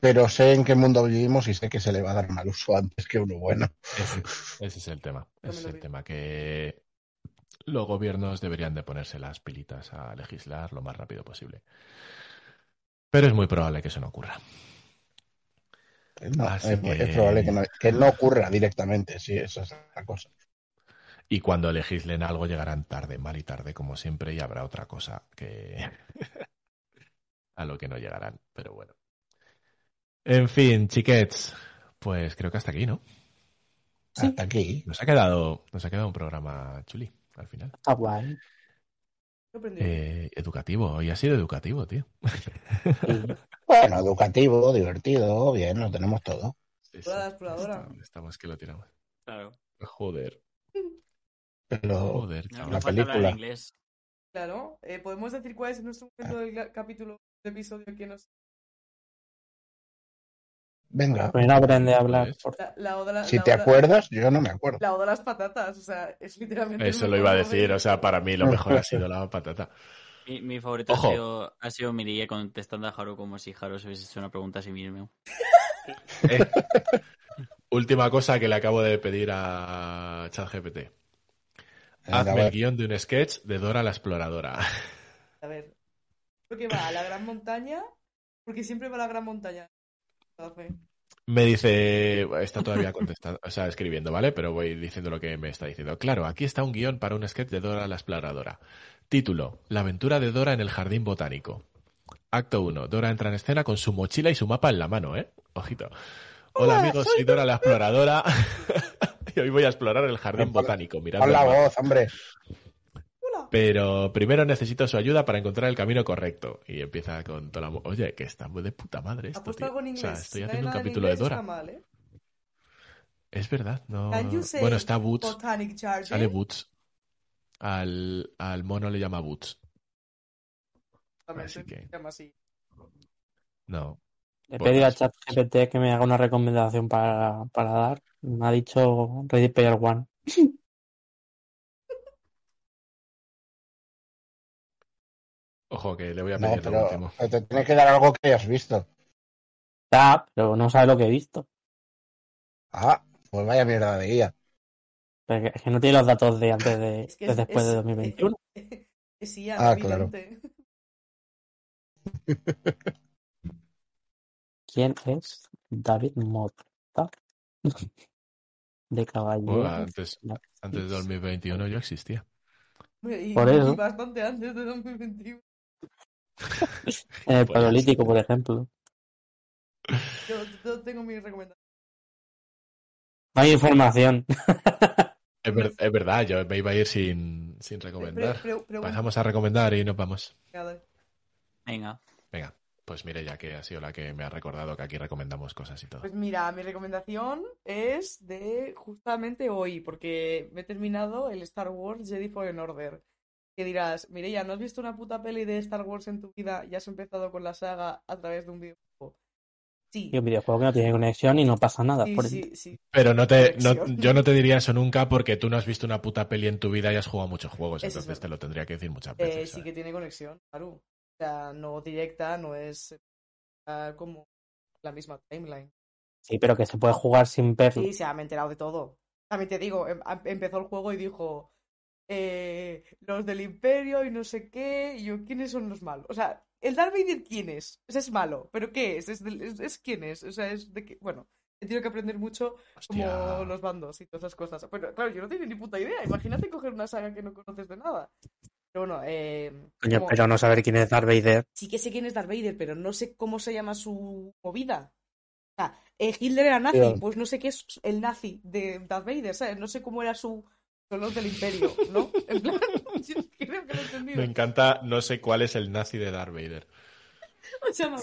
Pero sé en qué mundo vivimos y sé que se le va a dar mal uso antes que uno bueno. Ese, ese es el tema. Ese es el tema que los gobiernos deberían de ponerse las pilitas a legislar lo más rápido posible. Pero es muy probable que eso no ocurra. No, Así es, que- es probable que no, que no ocurra directamente, sí, esa es la cosa. Y cuando legislen algo llegarán tarde, mal y tarde, como siempre, y habrá otra cosa que a lo que no llegarán. Pero bueno. En fin, chiquets, pues creo que hasta aquí, ¿no? Sí. Hasta aquí. Nos ha quedado, nos ha quedado un programa chuli al final. Está guay. Eh, educativo, hoy ha sido educativo, tío. Sí. Bueno, educativo, divertido, bien, lo tenemos todo. Sí, la. Está- Estamos que lo tiramos. Claro. Joder, Pero joder, No, hablar película. inglés. Claro, eh, podemos decir cuál es nuestro momento del ga- capítulo, del episodio que nos. Venga, Pues aprende a hablar. Por- La, la oda, la- si la te oda- acuerdas, yo no me acuerdo. La oda las patatas, o sea, es literalmente. Eso lo iba a decir, o sea, para mí lo mejor ha sido la patata. Mi, mi favorito Ojo. ha sido, ha sido contestando a Haru como si Haru se hubiese hecho una pregunta a sí mismo. Eh, Última cosa que le acabo de pedir a ChatGPT. Hazme el guion de un sketch de Dora la exploradora. A ver. Porque va a la gran montaña, porque siempre va a la gran montaña. Me dice, está todavía contestando, o sea, escribiendo, ¿vale? Pero voy diciendo lo que me está diciendo. Claro, aquí está un guion para un sketch de Dora la exploradora. Título, La aventura de Dora en el jardín botánico. Acto 1. Dora entra en escena con su mochila y su mapa en la mano, ¿eh? Ojito. Hola amigos, soy Dora la exploradora. y hoy voy a explorar el jardín botánico. Mirad Pon la voz, hombre. Pero primero necesito su ayuda para encontrar el camino correcto. Y empieza con toda la... Oye, que está muy de puta madre esto, tío. algo en O inglés. sea, estoy haciendo un capítulo de Dora. está mal, ¿eh? Es verdad, no... Bueno, está Boots. Sale Boots. Al, al mono le llama Boots. También así se que- llama así. No. Le he pedido a ChatGPT que me haga una recomendación para, para dar. Me ha dicho Ready Player One. Ojo, que le voy a No, pedir lo pero último. pero te tienes que dar algo que hayas visto. Ya, pero no sabe lo que he visto. Ah, pues vaya mierda de guía. Es que no tiene los datos de antes de, Es que de es- después de es- 2021. Es sí, ya, Ah, claro. ¿Quién es David Mota? De Caballero. Bueno, antes, antes de 2021 yo existía. Y, Por eso. y bastante antes de 2021. En el Pues- Paleolítico, por ejemplo. Yo, yo tengo mi recomendación. No hay información. Es, ver- es verdad, yo me iba a ir sin, sin Pre- recomendar. pre-. Pasamos a recomendar y nos vamos. Venga. Venga, pues mire, ya que ha sido la que me ha recordado que aquí recomendamos cosas y todo. Pues mira, mi recomendación es de justamente hoy, porque me he terminado el Star Wars Jedi Fallen Order. Que dirás, Mireia, ¿no has visto una puta peli de Star Wars en tu vida y has empezado con la saga a través de un videojuego? Sí, Y un videojuego que no tiene conexión y no pasa nada. sí, por sí, sí. Pero no te, no- yo no te diría eso nunca porque tú no has visto una puta peli en tu vida y has jugado muchos juegos, es entonces te lo tendría que decir muchas Eh, veces. sí que tiene conexión, claro. O sea, no directa, no es ah, como la misma timeline. Sí, pero que se puede jugar sin verlo. Sí, se ha me he enterado de todo. También te digo, em- empezó el juego y dijo eh, los del Imperio y no sé qué. Y yo, ¿quiénes son los malos? O sea, el Darth Vader, ¿quién es? O sea, es malo, pero ¿qué es? ¿Es, del- es, es quién es? O sea, es de qué. Bueno, he tenido que aprender mucho como los bandos y todas esas cosas. Pero claro, yo no tenía ni puta idea. Imagínate coger una saga que no conoces de nada. Pero bueno, eh, Coño, como- pero no saber quién es Darth Vader. sí que sé quién es Darth Vader, pero no sé cómo se llama su movida. O sea, eh, Hitler era nazi, pues no sé qué es el nazi de Darth Vader, ¿sabes? No sé cómo era su son los del Imperio, ¿no? En plan, yo creo que lo he entendido. Me encanta, no sé cuál es el nazi de Darth Vader. O sea, mamá.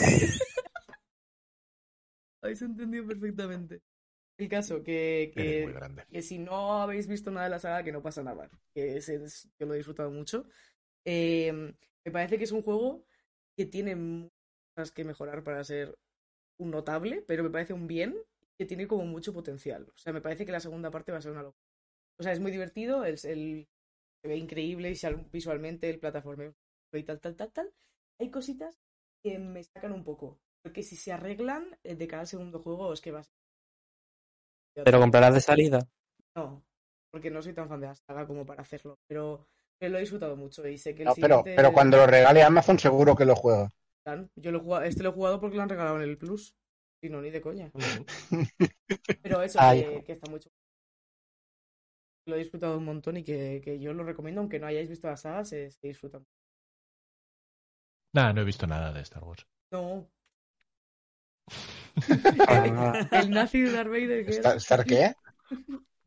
Habéis entendido perfectamente. El caso, que, que, que si no habéis visto nada de la saga, que no pasa nada. Que es, es- yo lo he disfrutado mucho. Eh, me parece que es un juego que tiene muchas cosas que mejorar para ser un notable, pero me parece un bien que tiene como mucho potencial. O sea, me parece que la segunda parte va a ser una locura. O sea, es muy divertido, el, el- se ve increíble visual- visualmente, el plataforma y tal, tal, tal, tal. Hay cositas que me sacan un poco. Porque si se arreglan eh, de cara al segundo juego, es que va a ser. Pero comprarás de salida. No, porque no soy tan fan de la saga como para hacerlo. Pero, pero lo he disfrutado mucho y sé que el No, pero, siguiente. pero cuando lo regale Amazon, seguro que lo juega. Yo lo he jugado, este lo he jugado porque lo han regalado en el Plus. Y no, ni de coña. Pero eso, Ay, que, que está mucho. Lo he disfrutado un montón y que, que yo lo recomiendo, aunque no hayáis visto la saga, se, se disfruta. Nada, no he visto nada de Star Wars. No. El nazi de Darth Vader. ¿qué ¿Estar, era? estar qué?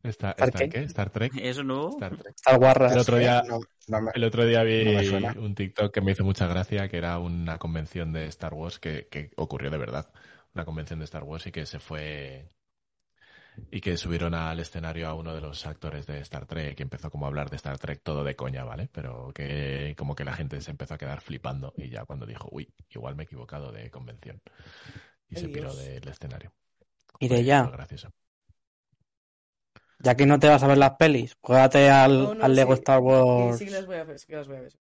Star, ¿Star Star qué? ¿Star Trek? ¿Eso no? Star Trek. Star Wars. El otro día- No, no me- El otro día vi No un TikTok que me hizo mucha gracia, que era una convención de Star Wars que, que ocurrió de verdad. Una convención de Star Wars y que se fue y que subieron al escenario a uno de los actores de Star Trek y empezó como a hablar de Star Trek todo de coña, ¿vale? Pero que como que la gente se empezó a quedar flipando y ya cuando dijo, uy, igual me he equivocado de convención. Y Ay, se piró Dios. del escenario. Iré Fue- ya. gracioso. Ya que no te vas a ver las pelis, juégate al, No, no, al Lego sí. Star Sí, Wars. sí que las voy a ver, sí que las voy a ver.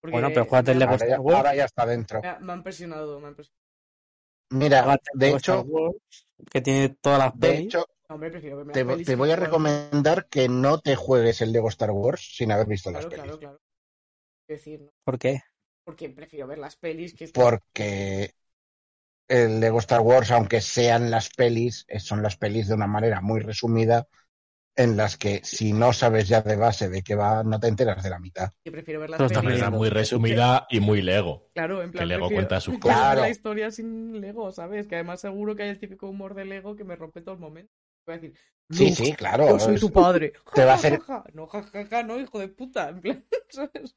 Porque Bueno, pero júgate el Lego Star Wars. ahora ya está dentro. me ha- me han presionado, me han presionado. Mira, Juégate de hecho, que tiene todas las de pelis. hecho, hombre, te, pelis voy a recomendar que no te juegues el Lego Star Wars sin haber visto las pelis. claro, claro. Quiero decir, ¿no? ¿Por qué? porque prefiero ver las pelis que Porque el Lego Star Wars, aunque sean las pelis, eh, son las pelis de una manera muy resumida, en las que si no sabes ya de base de qué va, no te enteras de la mitad. que prefiero ver las Pero manera viendo. muy resumida y muy Lego. Claro, en plan. Que Lego prefiero- cuenta sus cosas. ver la Claro. historia sin Lego, ¿sabes? Que además seguro que hay el típico humor de Lego que me rompe todo el momento. Voy a decir, Sí, "Luke, sí, claro. Yo soy tu padre. te va a hacer- ja, ja. No, jajaja, no, hijo de puta. En plan, ¿sabes?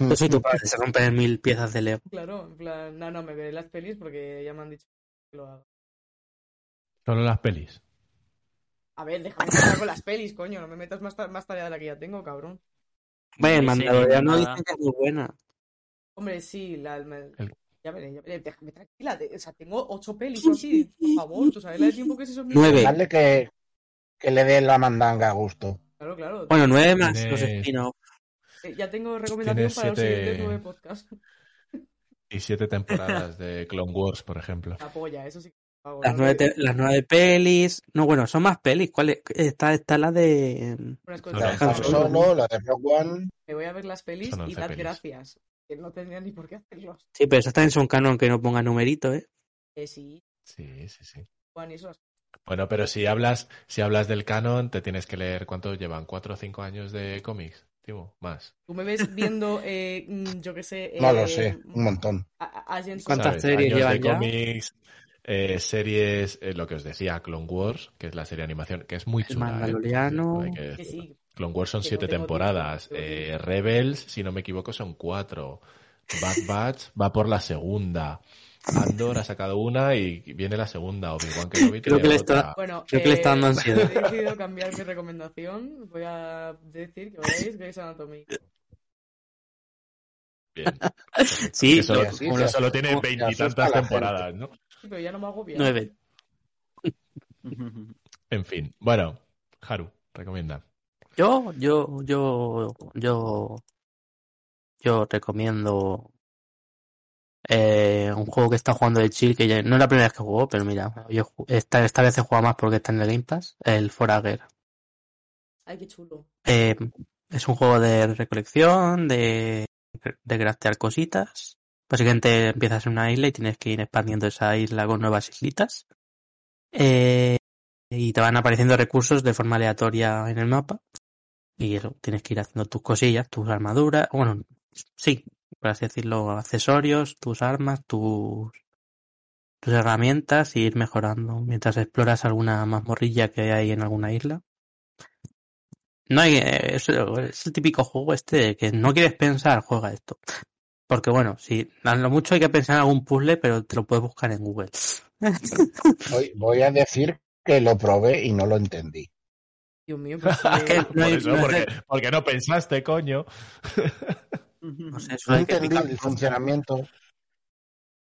Yo soy tu padre, se rompen en mil piezas de Lego. Claro, en plan, no, no, me veré las pelis porque ya me han dicho que lo haga. Solo las pelis. A ver, déjame empezar con las pelis, coño. No me metas más, ta- más tarea de la que ya tengo, cabrón. Sí, Mandaloriano nada. dicen que es muy buena. Hombre, sí, la, El- ya veré, ya veré. Déjame tranquila. de- o sea, tengo ocho pelis o así. Por favor, ¿tú sabes la de tiempo que es eso? Nueve. Dale que, que le dé la mandanga a gusto. Claro, claro. Bueno, nueve más Tienes- los spin-off. Eh, Ya tengo recomendación para los siete- siguientes nueve podcasts. Y siete temporadas de Clone Wars, por ejemplo. La polla, eso sí. Las nueve, las nueve pelis. No, bueno, son más pelis. ¿Cuál es? Está, está la de. La de Han Solo, la de Rogue One. Me voy a ver las pelis y pelis. gracias. Que no tendría ni por qué hacerlos. Sí, pero esas también son canon que no ponga numerito, ¿eh? Eh, sí, Sí, sí, sí. Juan, y eso. Bueno, pero si hablas, si hablas del canon, te tienes que leer cuánto llevan, cuatro o cinco años de cómics, Timo, más. Tú me ves viendo, eh, mm, yo qué sé. No lo eh, sé, un montón. a- a- Agents ¿Cuántas ¿Sabes? series Años llevan de ya? cómics, eh, series, eh, lo que os decía, Clone Wars, que es la serie de animación, que es muy El chula. ¿eh? Mandaloriano. Hay que Que decirlo. sí, Clone Wars son Que siete temporadas. Eh. Rebels, si no me equivoco, son cuatro. Bad Batch va por la segunda. Andor ha sacado una y viene la segunda. Obi-Wan Kenobi Creo que le está- Bueno, Creo que le está dando ansiedad. He decidido cambiar mi recomendación. Voy a decir que veáis Grey's Anatomy. Bien. Sí, que solo, sí, sí, solo tiene veintitantas temporadas, ¿no? Sí, pero ya no me hago bien. nueve. En fin. Bueno, Haru, recomienda. Yo, yo, yo, yo, yo recomiendo eh, un juego que está jugando de chill, que ya, no es la primera vez que juego, pero mira, yo esta, esta vez he jugado más porque está en el Game Pass, el Forager. Ay, qué chulo. Eh, es un juego de recolección, de, de craftear cositas. Básicamente empiezas en una isla y tienes que ir expandiendo esa isla con nuevas islitas. Eh, y te van apareciendo recursos de forma aleatoria en el mapa. Y tienes que ir haciendo tus cosillas, tus armaduras, bueno, sí, por así decirlo, accesorios, tus armas, tus, tus herramientas y ir mejorando mientras exploras alguna mazmorrilla que hay en alguna isla. No hay, eh, es, es el típico juego este que no quieres pensar, juega esto. Porque bueno, si a lo mucho hay que pensar en algún puzzle, pero te lo puedes buscar en Google. Voy, voy a decir que lo probé y no lo entendí. Dios mío, pues, Es que eh, no hay- Por eso, no es porque, no pensaste, coño. No sé, No solo hay que entendí picar el cosas. funcionamiento.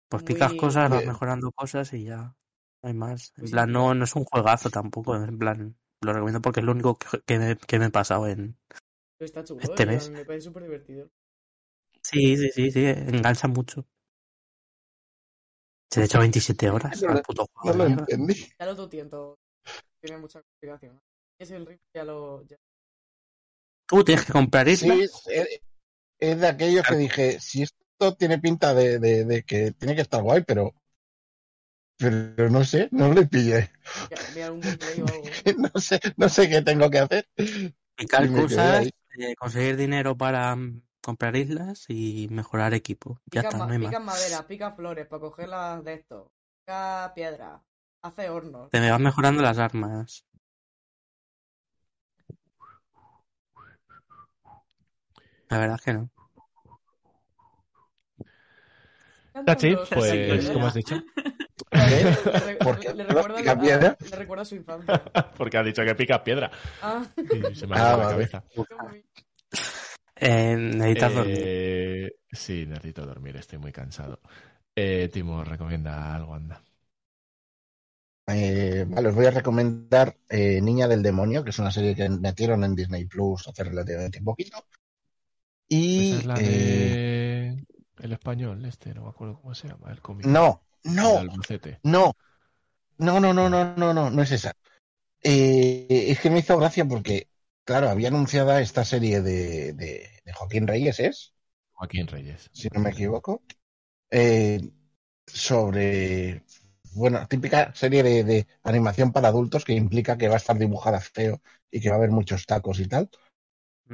Pues picas Muy- cosas, vas Eh, mejorando cosas y ya. No hay más. En Pues plan, no, no es un juegazo tampoco. En plan, lo recomiendo porque es lo único que, que me, que me he pasado en. está chulo, Este eh, mes. me parece súper divertido. Sí, sí, sí, sí, engancha mucho. Se le hecho 27 horas No al lo- No entendí. Ya lo tu tiento. Tiene mucha complicación. Es el ritmo, ya lo. ya- Tú tienes que comprar Sí, islas. es, de aquello que dije, si esto tiene pinta de, de- de que tiene que estar guay, pero pero no sé, no le pillé. ya-. No sé, no sé qué tengo que hacer. picar y cosas, eh, conseguir dinero para mm, comprar islas y mejorar equipo. Ya Pica, está, ma- no hay pica más. madera, pica flores para cogerlas de esto. Pica piedra. Hace hornos. Te me van mejorando las armas. La verdad es que no. Tachi, pues, como has dicho, Le, re- ¿Por qué le recuerda, pica a- piedra? le recuerda a su infancia. porque ha dicho que pica piedra. Ah, Y se me ha Ah, la cabeza. Eh, necesitas dormir. Eh, sí, necesito dormir, estoy muy cansado. Eh, Timo, recomienda algo, anda. Eh, vale, os voy a recomendar eh, Niña del Demonio, que es una serie que metieron en Disney Plus hace relativamente poquito. Y Esa es la eh, de... El español, este, no me acuerdo cómo se llama, el cómic. no, El no, no, no, no, no, no, no, no, no es esa. Eh, es que me hizo gracia porque, claro, había anunciada esta serie de, de, de Joaquín Reyes, ¿es? Joaquín Reyes. si no me equivoco, eh, sobre, bueno, típica serie de, de animación para adultos que implica que va a estar dibujada feo y que va a haber muchos tacos y tal.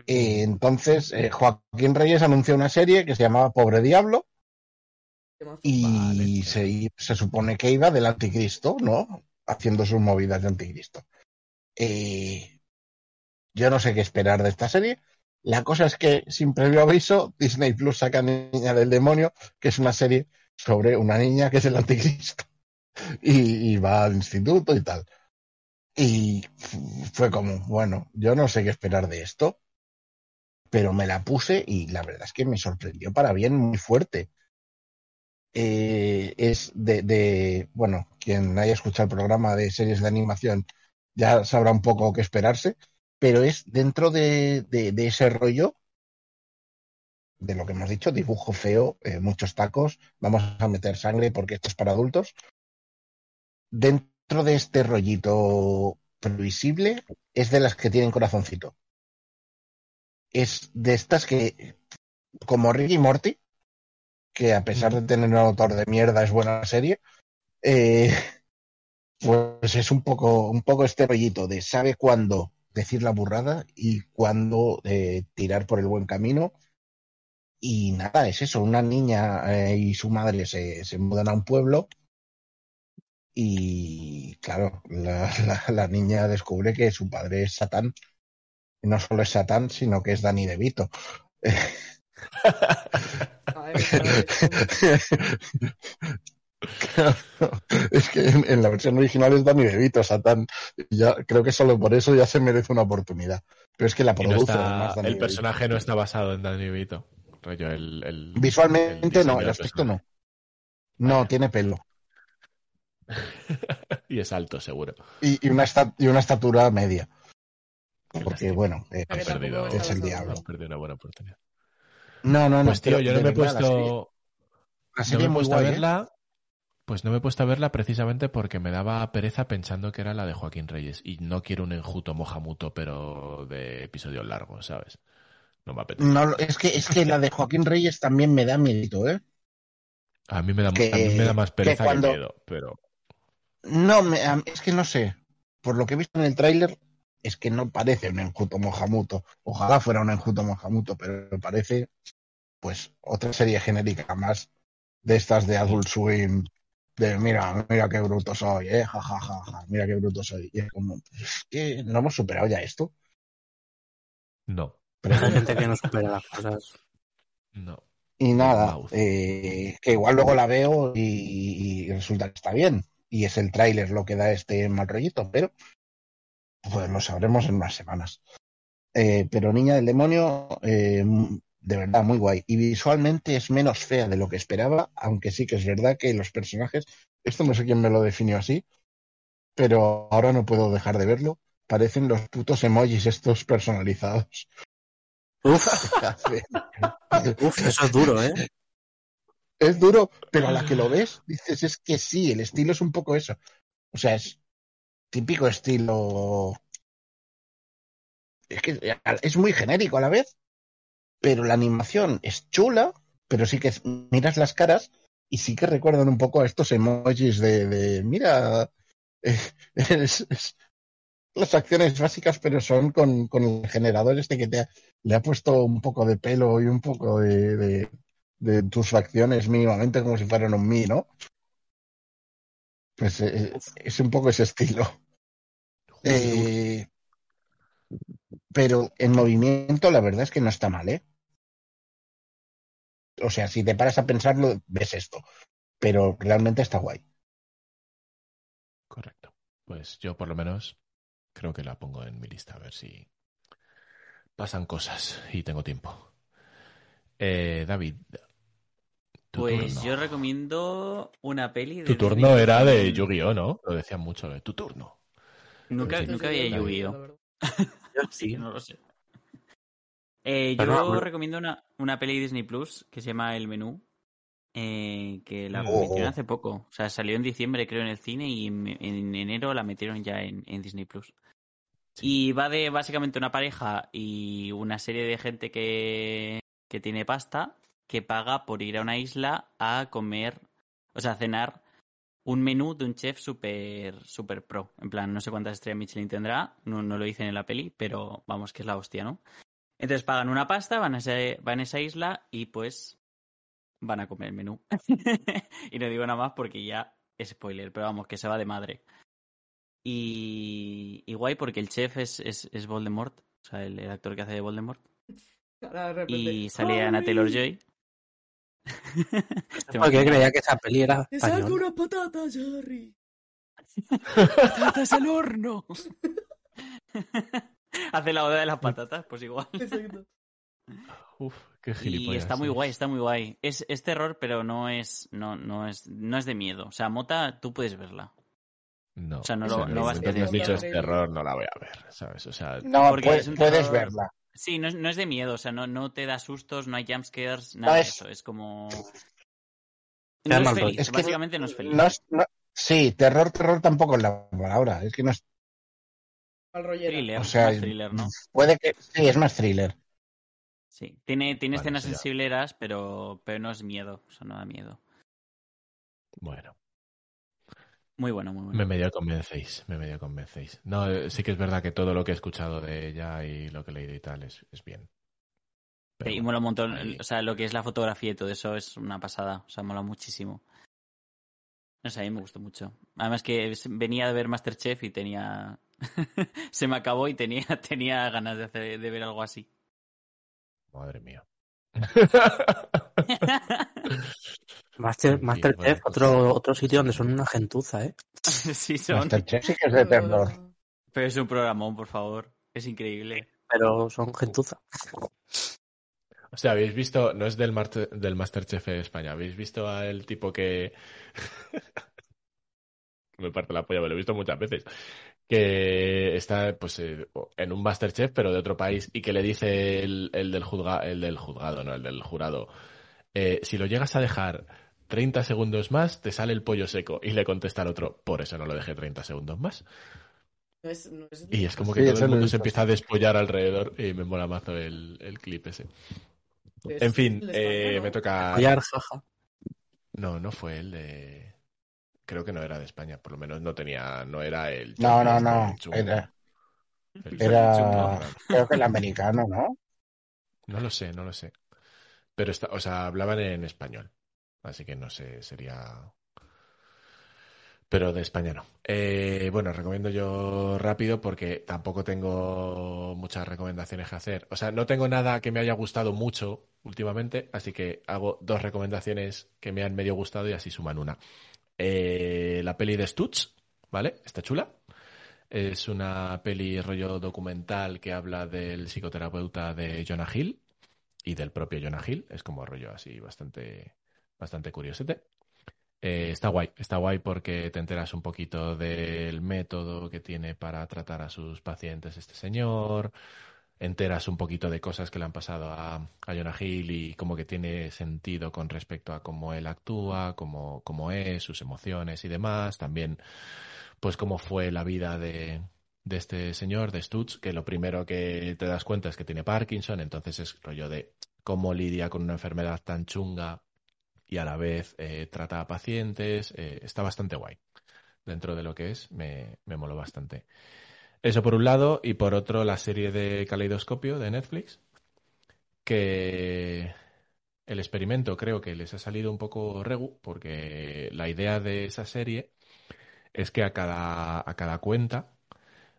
Eh, entonces, eh, Joaquín Reyes anunció una serie que se llamaba Pobre Diablo y se, se supone que iba del anticristo, ¿no? Haciendo sus movidas de anticristo. Eh, yo no sé qué esperar de esta serie. La cosa es que, sin previo aviso, Disney Plus saca Niña del Demonio, que es una serie sobre una niña que es el anticristo. Y, va al instituto y tal. Y fue como, bueno, yo no sé qué esperar de esto, pero me la puse y la verdad es que me sorprendió para bien muy fuerte eh, es de, de, bueno, quien haya escuchado el programa de series de animación ya sabrá un poco qué esperarse, pero es dentro de, de, de ese rollo de lo que hemos dicho, dibujo feo, eh, muchos tacos, vamos a meter sangre porque esto es para adultos. Dentro de este rollito previsible es de las que tienen corazoncito. Es de estas que, como Rick y Morty, que a pesar de tener un autor de mierda es buena serie, eh, pues es un poco, un poco este rollito de sabe cuándo decir la burrada y cuándo eh, tirar por el buen camino. Y nada, es eso, una niña eh, y su madre se, se mudan a un pueblo y claro, la, la, la niña descubre que su padre es Satán. Y no solo es Satán, sino que es Danny DeVito. Madre mía, Claro, es que en, en la versión original es Danny DeVito, Satán. Y Ya, creo que solo por eso ya se merece una oportunidad. Pero es que la no produce está- además Danny el DeVito. personaje no está basado en Danny Vito. Rollo, el, el- Visualmente el no, el aspecto no. No, tiene pelo. y es alto, seguro. Y, y una, esta- y una estatura media. Porque bueno, eh, perdido, es el diablo. han perdido una buena oportunidad. no, no, no. Pues tío, yo no me he verdad, la serie- puesto. La No me he puesto guay, ¿eh? verla. Pues no me he puesto a verla precisamente porque me daba pereza pensando que era la de Joaquín Reyes. Y no quiero un enjuto mojamuto, pero de episodio largo, ¿sabes? No me apetece. No, es que, es que la de Joaquín Reyes también me da miedo, ¿eh? A mí me da, que- a mí me da más que pereza que, cuando- miedo, pero No, me- es que no sé. Por lo que he visto en el tráiler, es que no parece un enjuto mojamuto. Ojalá fuera un enjuto mojamuto, pero parece, pues, otra serie genérica más de estas de Adult Swim. De mira, mira qué bruto soy, eh, ja, ja, ja, ja, mira qué bruto soy. Y es como, es que no hemos superado ya esto. No, Pero Hay gente que no supera las cosas. no. Y nada, eh, que igual luego la veo y, y resulta que está bien. Y es el tráiler lo que da este mal rollito, pero pues lo sabremos en unas semanas. Eh, pero Niña del Demonio, eh, de verdad, muy guay. Y visualmente es menos fea de lo que esperaba, aunque sí que es verdad que los personajes, esto no sé quién me lo definió así, pero ahora no puedo dejar de verlo. Parecen los putos emojis estos personalizados. Uf, uf, eso es duro, ¿eh? Es duro, pero a la que lo ves, dices, es que sí, el estilo es un poco eso. O sea, es típico estilo. Es que es muy genérico a la vez, pero la animación es chula, pero sí que miras las caras y sí que recuerdan un poco a estos emojis de, de mira, eh, es- es las acciones básicas, pero son con, con el generador este que te ha- le ha puesto un poco de pelo y un poco de, de, de tus facciones mínimamente como si fueran un mí, ¿no? Pues eh, es un poco ese estilo. Eh, pero en movimiento la verdad es que no está mal, ¿eh? O sea, si te paras a pensarlo, ves esto. Pero realmente está guay. Correcto. Pues yo por lo menos creo que la pongo en mi lista a ver si pasan cosas y tengo tiempo. Eh, David, tu Pues turno. yo recomiendo una peli de Tu turno era de Yu-Gi-Oh, ¿no? Lo decían mucho, de tu turno. Nunca, Sí. nunca había Yu-Gi-Oh. sí. no lo sé. Eh, yo no, recomiendo una, una peli Disney Plus que se llama El Menú, eh, que la Oh. metieron hace poco. O sea, salió en diciembre, creo, en el cine y en, en enero la metieron ya en, en Disney Plus. Y va de básicamente una pareja y una serie de gente que, que tiene pasta que paga por ir a una isla a comer, o sea, a cenar un menú de un chef super, super pro. En plan, no sé cuántas estrellas Michelin tendrá, no, no lo dicen en la peli, pero vamos, que es la hostia, ¿no? Entonces pagan una pasta, van a, ese- van a esa isla y pues van a comer el menú. y no digo nada más porque ya es spoiler, pero vamos, que se va de madre. Y, y guay porque el chef es, es, es Voldemort, o sea, el, el actor que hace de Voldemort. Ahora de repente, Y sale Anna "Harry, Taylor Joy. Porque creía que esa peli era Te saco española. unas patatas, Harry. Patatas al horno. Hace la oda de las patatas, pues igual. Exacto. Uf, qué Y gilipollas. está muy guay, está muy guay. Es, es terror, pero no es, no, no es, no es de miedo. O sea, Mota, tú puedes verla. No, O sea, no o sea, lo- no vas a has dicho es terror, no la voy a ver, ¿sabes? O sea, No, Porque puedes, puedes verla. Sí, no es, no es de miedo, o sea, no, no te da sustos, no hay jumpscares, No nada de es- eso. Es como. No es feliz, rollo. Es que básicamente no es feliz. No es- no- sí, terror, terror tampoco es la palabra. Es que no es. Al rollera. Thriller, O sea, más thriller, ¿no? Puede que. Sí, es más thriller. Sí. Tiene, tiene Vale, escenas eso sensibleras, pero, pero no es miedo, o sea, no da miedo. bueno, Muy bueno, muy bueno. me medio convencéis, me medio convencéis. No, sí que es verdad que todo lo que he escuchado de ella y lo que he leído y tal es, es bien. Pero Sí, y mola un montón. ahí- O sea, lo que es la fotografía y todo eso es una pasada. O sea, mola muchísimo. No sé, a mí me gustó mucho. Además que venía de ver Masterchef y tenía... Se me acabó y tenía, tenía ganas de, hacer, de ver algo así. Madre mía. Master, Masterchef, bueno, otro, otro sitio donde son una gentuza, ¿eh? sí, son. Masterchef sí que es de terror. Pero es un programón, por favor. Es increíble. Pero son gentuza. O sea, habéis visto, no es del, Marte- del Masterchef de España, habéis visto al tipo que... Me parte la polla, me lo he visto muchas veces. Que está pues eh, en un Masterchef, pero de otro país, y que le dice el, el del, juzga, el del juzgado, no, el del jurado, eh, si lo llegas a dejar 30 segundos más, te sale el pollo seco. Y le contesta al otro, por eso no lo dejé 30 segundos más. No es, no es- Y es como Sí, que todo el mundo se empieza a despollar alrededor y me mola mazo el, el clip ese. Es En fin, eh, ¿no? me toca... No, no fue el de... Creo que no era de España, por lo menos no tenía, no era el... No, no, no. Era, era creo que el americano, ¿no? No lo sé, no lo sé. Pero, está, o sea, hablaban en español, así que no sé, sería... Pero de España no. Eh, bueno, recomiendo yo rápido porque tampoco tengo muchas recomendaciones que hacer. O sea, no tengo nada que me haya gustado mucho últimamente, así que hago dos recomendaciones que me han medio gustado y así suman una. Eh, la peli de Stutz, ¿vale? Está chula. Es una peli rollo documental que habla del psicoterapeuta de Jonah Hill y del propio Jonah Hill. Es como rollo así bastante, bastante curiosete. Eh, está guay, está guay porque te enteras un poquito del método que tiene para tratar a sus pacientes este señor, enteras un poquito de cosas que le han pasado a, a Jonah Hill y como que tiene sentido con respecto a cómo él actúa, cómo, cómo es, sus emociones y demás. También, pues cómo fue la vida de, de este señor, de Stutz, que lo primero que te das cuenta es que tiene Parkinson, entonces es rollo de cómo lidia con una enfermedad tan chunga y a la vez eh, trata a pacientes. eh, está bastante guay. Dentro de lo que es, me, me moló bastante. Eso por un lado, y por otro, la serie de Caleidoscopio de Netflix, que el experimento creo que les ha salido un poco regu, porque la idea de esa serie es que a cada, a cada cuenta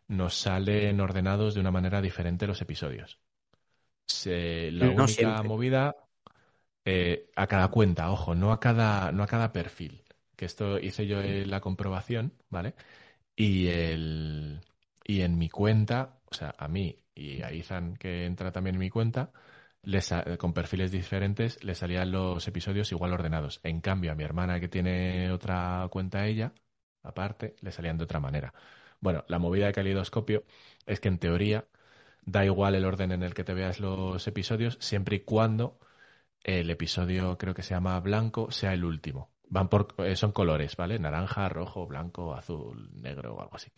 nos salen ordenados de una manera diferente los episodios. Se- la No única siempre. movida eh, a cada cuenta, ojo, no a cada, no a cada perfil. Que esto hice yo la comprobación, ¿vale? Y el y en mi cuenta, o sea, a mí y a Ethan, que entra también en mi cuenta, les con perfiles diferentes, le salían los episodios igual ordenados. En cambio, a mi hermana, que tiene otra cuenta ella, aparte, le salían de otra manera. Bueno, la movida de calidoscopio es que en teoría da igual el orden en el que te veas los episodios, siempre y cuando el episodio, creo que se llama blanco, sea el último. Van por, eh, son colores, ¿vale? Naranja, rojo, blanco, azul, negro o algo así.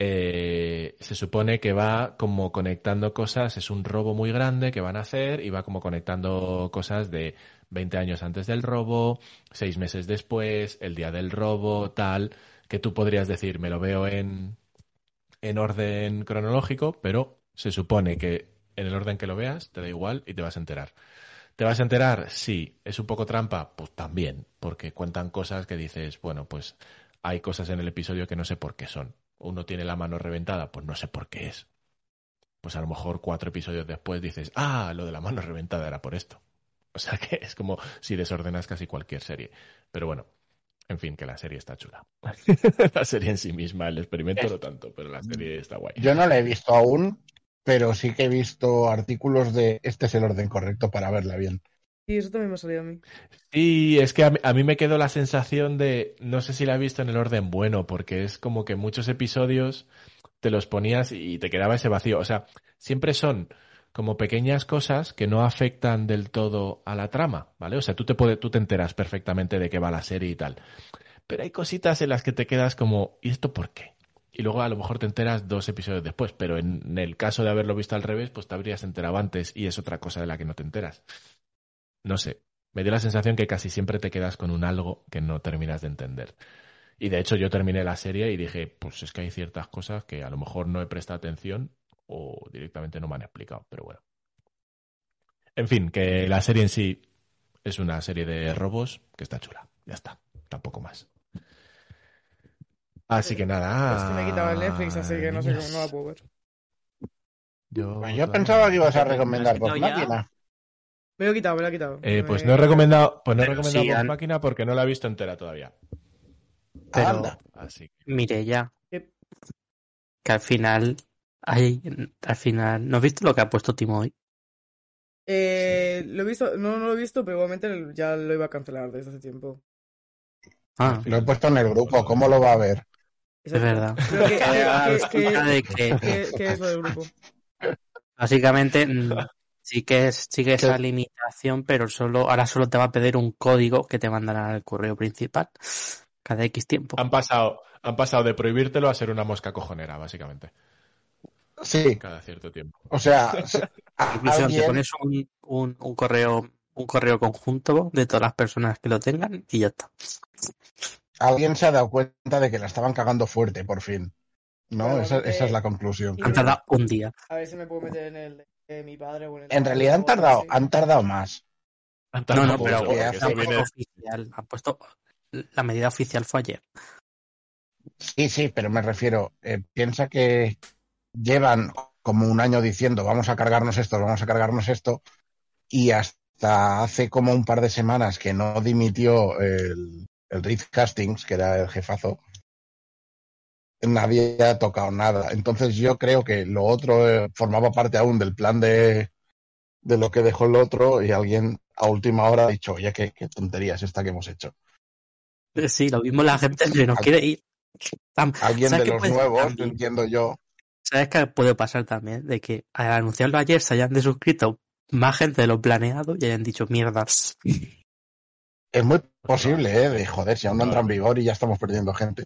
Eh, se supone que va como conectando cosas, es un robo muy grande que van a hacer y va como conectando cosas de 20 años antes del robo, 6 meses después, el día del robo, tal, que tú podrías decir, me lo veo en, en orden cronológico, pero se supone que en el orden que lo veas te da igual y te vas a enterar. ¿Te vas a enterar? Sí. ¿Es un poco trampa? Pues también, porque cuentan cosas que dices, bueno, pues hay cosas en el episodio que no sé por qué son. Uno tiene la mano reventada, pues no sé por qué es. Pues a lo mejor cuatro episodios después dices, ah, lo de la mano reventada era por esto. O sea que es como si desordenas casi cualquier serie. Pero bueno, en fin, que la serie está chula. la serie en sí misma, el experimento no tanto, pero la serie está guay. Yo no la he visto aún, pero sí que he visto artículos de este es el orden correcto para verla bien. Y eso también me ha salido a mí. Sí, es que a mí, a mí me quedó la sensación de, no sé si la he visto en el orden bueno, porque es como que muchos episodios te los ponías y te quedaba ese vacío. O sea, siempre son como pequeñas cosas que no afectan del todo a la trama, ¿vale? O sea, tú te puedes, tú te enteras perfectamente de qué va la serie y tal. Pero hay cositas en las que te quedas como, ¿y esto por qué? Y luego a lo mejor te enteras dos episodios después, pero en el caso de haberlo visto al revés, pues te habrías enterado antes y es otra cosa de la que no te enteras. No sé, me dio la sensación que casi siempre te quedas con un algo que no terminas de entender. Y de hecho yo terminé la serie y dije, pues es que hay ciertas cosas que a lo mejor no he prestado atención o directamente no me han explicado, pero bueno. En fin, que la serie en sí es una serie de robos que está chula. Ya está, tampoco más. Así que nada. Es que me he quitado el Netflix, así que no sé cómo no la puedo ver. Yo, Bueno, yo pensaba que ibas a ¿Lo has recomendar ya? máquina. Me lo he quitado, me lo he quitado. Eh, pues Me- no he recomendado, pues no he recomendado sí, Máquina porque no la he visto entera todavía. Pero Anda. Así que mire ya ¿Qué? que al final hay, al final, ¿no has visto lo que ha puesto Timo hoy? Eh, lo he visto, no, no lo he visto, pero igualmente ya lo iba a cancelar desde hace tiempo. Ah, Lo he puesto en el grupo, ¿cómo lo va a ver? Es verdad. ¿qué, que es lo del grupo? básicamente mm, sí que es, sigue esa limitación, pero solo ahora solo te va a pedir un código que te mandará al correo principal cada X tiempo. han pasado, han pasado de prohibírtelo a ser una mosca cojonera, básicamente, Sí, cada cierto tiempo. o sea, Incluso te pones un, un, un correo un correo conjunto de todas las personas que lo tengan y ya está. Alguien se ha dado cuenta de que la estaban cagando fuerte, por fin. ¿No? Esa, esa es la conclusión. Han tardado un día. A ver si me puedo meter en el de mi padre o en el En realidad han tardado, han tardado más. Han No, tardado no, mucho, pero porque porque han esto puesto viene- oficial. Han puesto la medida oficial fue ayer. Sí, sí, pero me refiero, eh, piensa que llevan como un año diciendo vamos a cargarnos esto, vamos a cargarnos esto, y hasta hace como un par de semanas que no dimitió el, el Reed Hastings, que era el jefazo, nadie ha tocado nada. Entonces yo creo que lo otro eh, formaba parte aún del plan de, de lo que dejó el otro y alguien a última hora ha dicho, oye, qué, qué tontería es esta que hemos hecho. Eh, Sí, lo mismo la gente que no quiere ir. Alguien ¿sabes de los nuevos, también? entiendo yo, ¿Sabes qué puede pasar también? De que al anunciarlo ayer se hayan desuscrito más gente de lo planeado y hayan dicho mierdas. Es muy posible, ¿eh? De joder, si aún no entra en vigor y ya estamos perdiendo gente.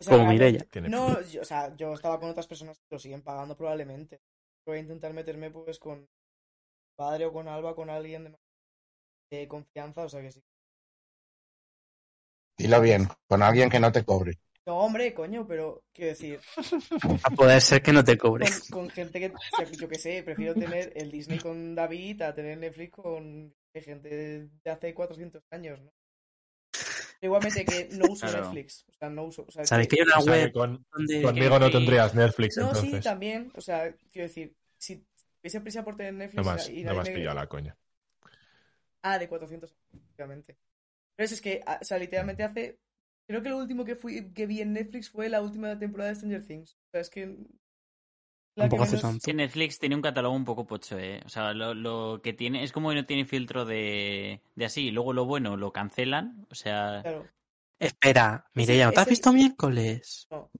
O sea, Como Mireia. No, yo, o sea, yo estaba con otras personas que lo siguen pagando probablemente. Voy a intentar meterme pues con padre o con Alba, con alguien de, de confianza, o sea que sí. Dilo bien, con alguien que no te cobre. No, hombre, coño, pero quiero decir, A poder ser que no te cobre. con, con gente que, o sea, yo que sé, prefiero tener el Disney con David a tener Netflix con gente de hace 400 años, ¿no? Pero igualmente que no uso Claro. Netflix, o sea, no uso, o sea, ¿Sabéis que- que hay una web con- donde... conmigo no tendrías Netflix, No, sí, también, o sea, quiero decir, si tuviese prisa por tener Netflix no has, y no nadie me pillado la coña. Ah, de 400, efectivamente. Pero eso es que, ah, o sea, literalmente hace. Creo que lo último que, fui, que vi en Netflix fue la última temporada de Stranger Things. O sea, es que. la que Tampoco hace menos- tanto. Sí, Netflix tiene un catálogo un poco pocho, ¿eh? O sea, lo, lo que tiene es como que no tiene filtro de, de así. y Luego lo bueno lo cancelan. O sea, Claro, Espera, Mireia, ¿no te has visto miércoles? no.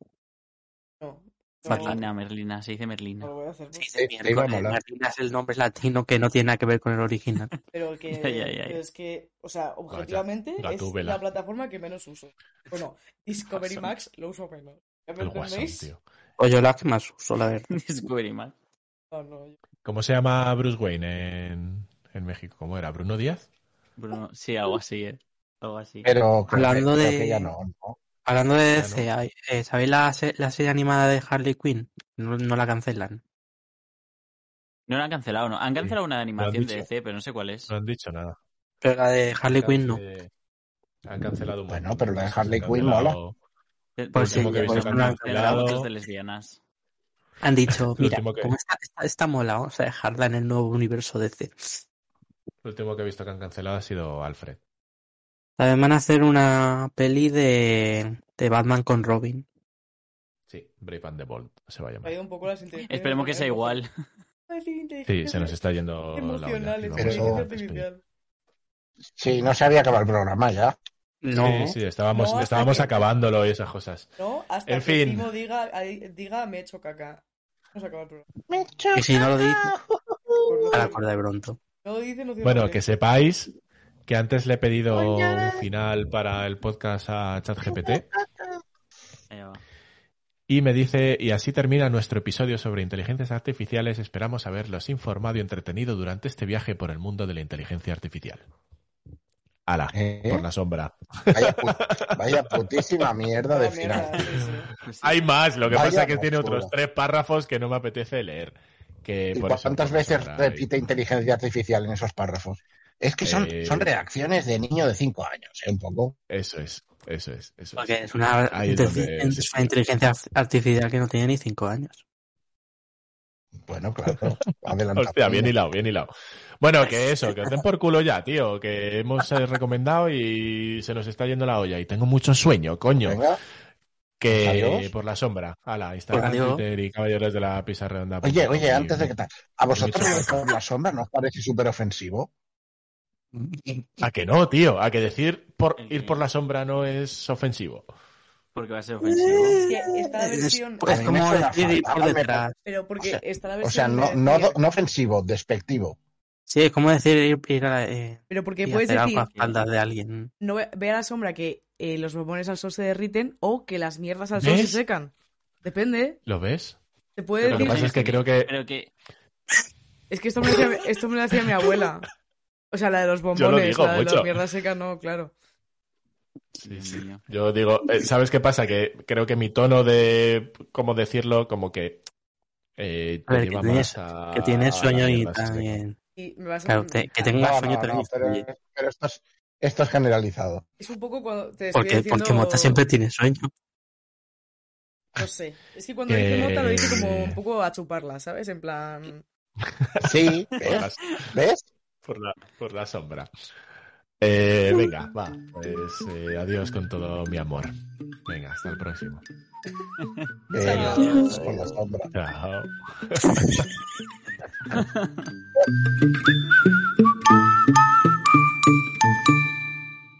No. Merlina, Merlina, se dice Merlina. lo voy a hacer. Sí, pues, de te iba a miércoles. molar. Martina es el nombre latino que no tiene nada que ver con el original. Pero que. Ya, ya, ya, pero ya. es que, o sea, objetivamente es la plataforma que menos uso. Bueno, Discovery. Max lo uso menos. ¿Ya me El tío. O yo la que más uso, la verdad. Discovery Max. No, no. yo- ¿Cómo se llama Bruce Wayne en, en México? ¿Cómo era? ¿Bruno Díaz? Bruno, sí, algo así, ¿eh? Algo así. Pero Hablando de- que ya ¿no? Hablando de Ya, DC, eh, ¿sabéis la, la serie animada de Harley Quinn? No, no la cancelan. No la han cancelado, ¿no? Han cancelado una de animación de. DC, pero no sé cuál es. No han dicho nada. Pero la de Harley Quinn no. Han cancelado un Bueno, pero la de. Harley Quinn El Pues último sí, que pues han no la han cancelado es de lesbianas. Han dicho, Lo mira, que- como está, está, está mola, vamos a dejarla en el nuevo universo DC. El último que he visto que han cancelado ha sido Alfred. También van a hacer una peli de, de Batman con Robin. Sí, Brave and the Bold se va a Ha llamar. ido un poco las. Esperemos que sea igual. Sí, se nos está yendo la olla. Emocional, vamos Pero- a despedir. artificial. Sí, no se había acabado el programa ya. No, Sí, sí, estábamos, No, estábamos que- acabándolo y esas cosas. No, hasta En que fin. Timo diga, diga me he hecho caca. No se acaba el programa. y si no lo dice, a la cuerda de pronto. no lo dice, no Bueno, que sepáis que antes le he pedido un final para el podcast a ChatGPT y me dice, y así termina nuestro episodio sobre inteligencias artificiales. Esperamos haberlos informado y entretenido durante este viaje por el mundo de la inteligencia artificial. Ala, ¿Eh? por la sombra. Vaya, pu- vaya putísima mierda de final. Pues. Hay más, lo que Vaya pasa es que tiene otros tres párrafos que no me apetece leer. Que ¿Y por eso, cuántas veces repite inteligencia artificial en esos párrafos? Es que son, Eh, son reacciones de niño de 5 años, ¿eh? Un poco. Eso es, eso es, eso Porque es. es una, es una inteligencia artificial que no tiene ni cinco años. Bueno, claro. Adelanta. Hostia, bien hilado, bien hilado. Bueno, que eso, que os den por culo ya, tío, que hemos eh, recomendado y se nos está yendo la olla y tengo mucho sueño, coño. Venga. Que Adiós. por la sombra. Ala, Instagram, Adiós. Twitter y Caballeros de la Pizza Redonda. Oye, oye, antes de que tal. ¿A vosotros por la sombra no os parece súper ofensivo? A que no, tío, a que decir por ir por la sombra no es ofensivo. Porque va a ser ofensivo. Es que esta Es, versión. pues como decir ir por detrás. Pero porque O sea, está la O versión. sea, no, no, decir- no ofensivo, despectivo. Sí, es como decir ir, ir a, eh, Pero porque puedes decir. espaldas de alguien. No ve, ve a la sombra que eh, los bombones al sol se derriten o que las mierdas al sol ¿Ves? se secan. Depende. ¿Lo ves? Se puede Lo que decir. pasa es que creo que Pero que. Es que esto me, lo decía, esto me lo decía mi abuela. O sea, la de los Yo lo bombones, digo la de las mucho. mierdas secas, no, claro. Sí, sí. Yo digo, eh, ¿sabes qué pasa? Que creo que mi tono de, ¿cómo decirlo? Como que eh, A ver, te que lleva tienes- más a... Que tiene a sueño la y mierda, también. Y me vas a... Claro, te- que tenga No, sueño no, también no, pero, pero esto, es, esto es generalizado. Es un poco cuando te estoy Porque, diciendo... porque Mota siempre tiene sueño. No sé. Es que cuando dice Mota lo dice como un poco a chuparla, ¿sabes? En plan... Sí, ¿ves? ¿Ves? Por la, por la sombra. Eh, venga, va. Pues eh, adiós con todo mi amor. Venga, hasta el próximo. Venga, Chao. con la sombra. Chao.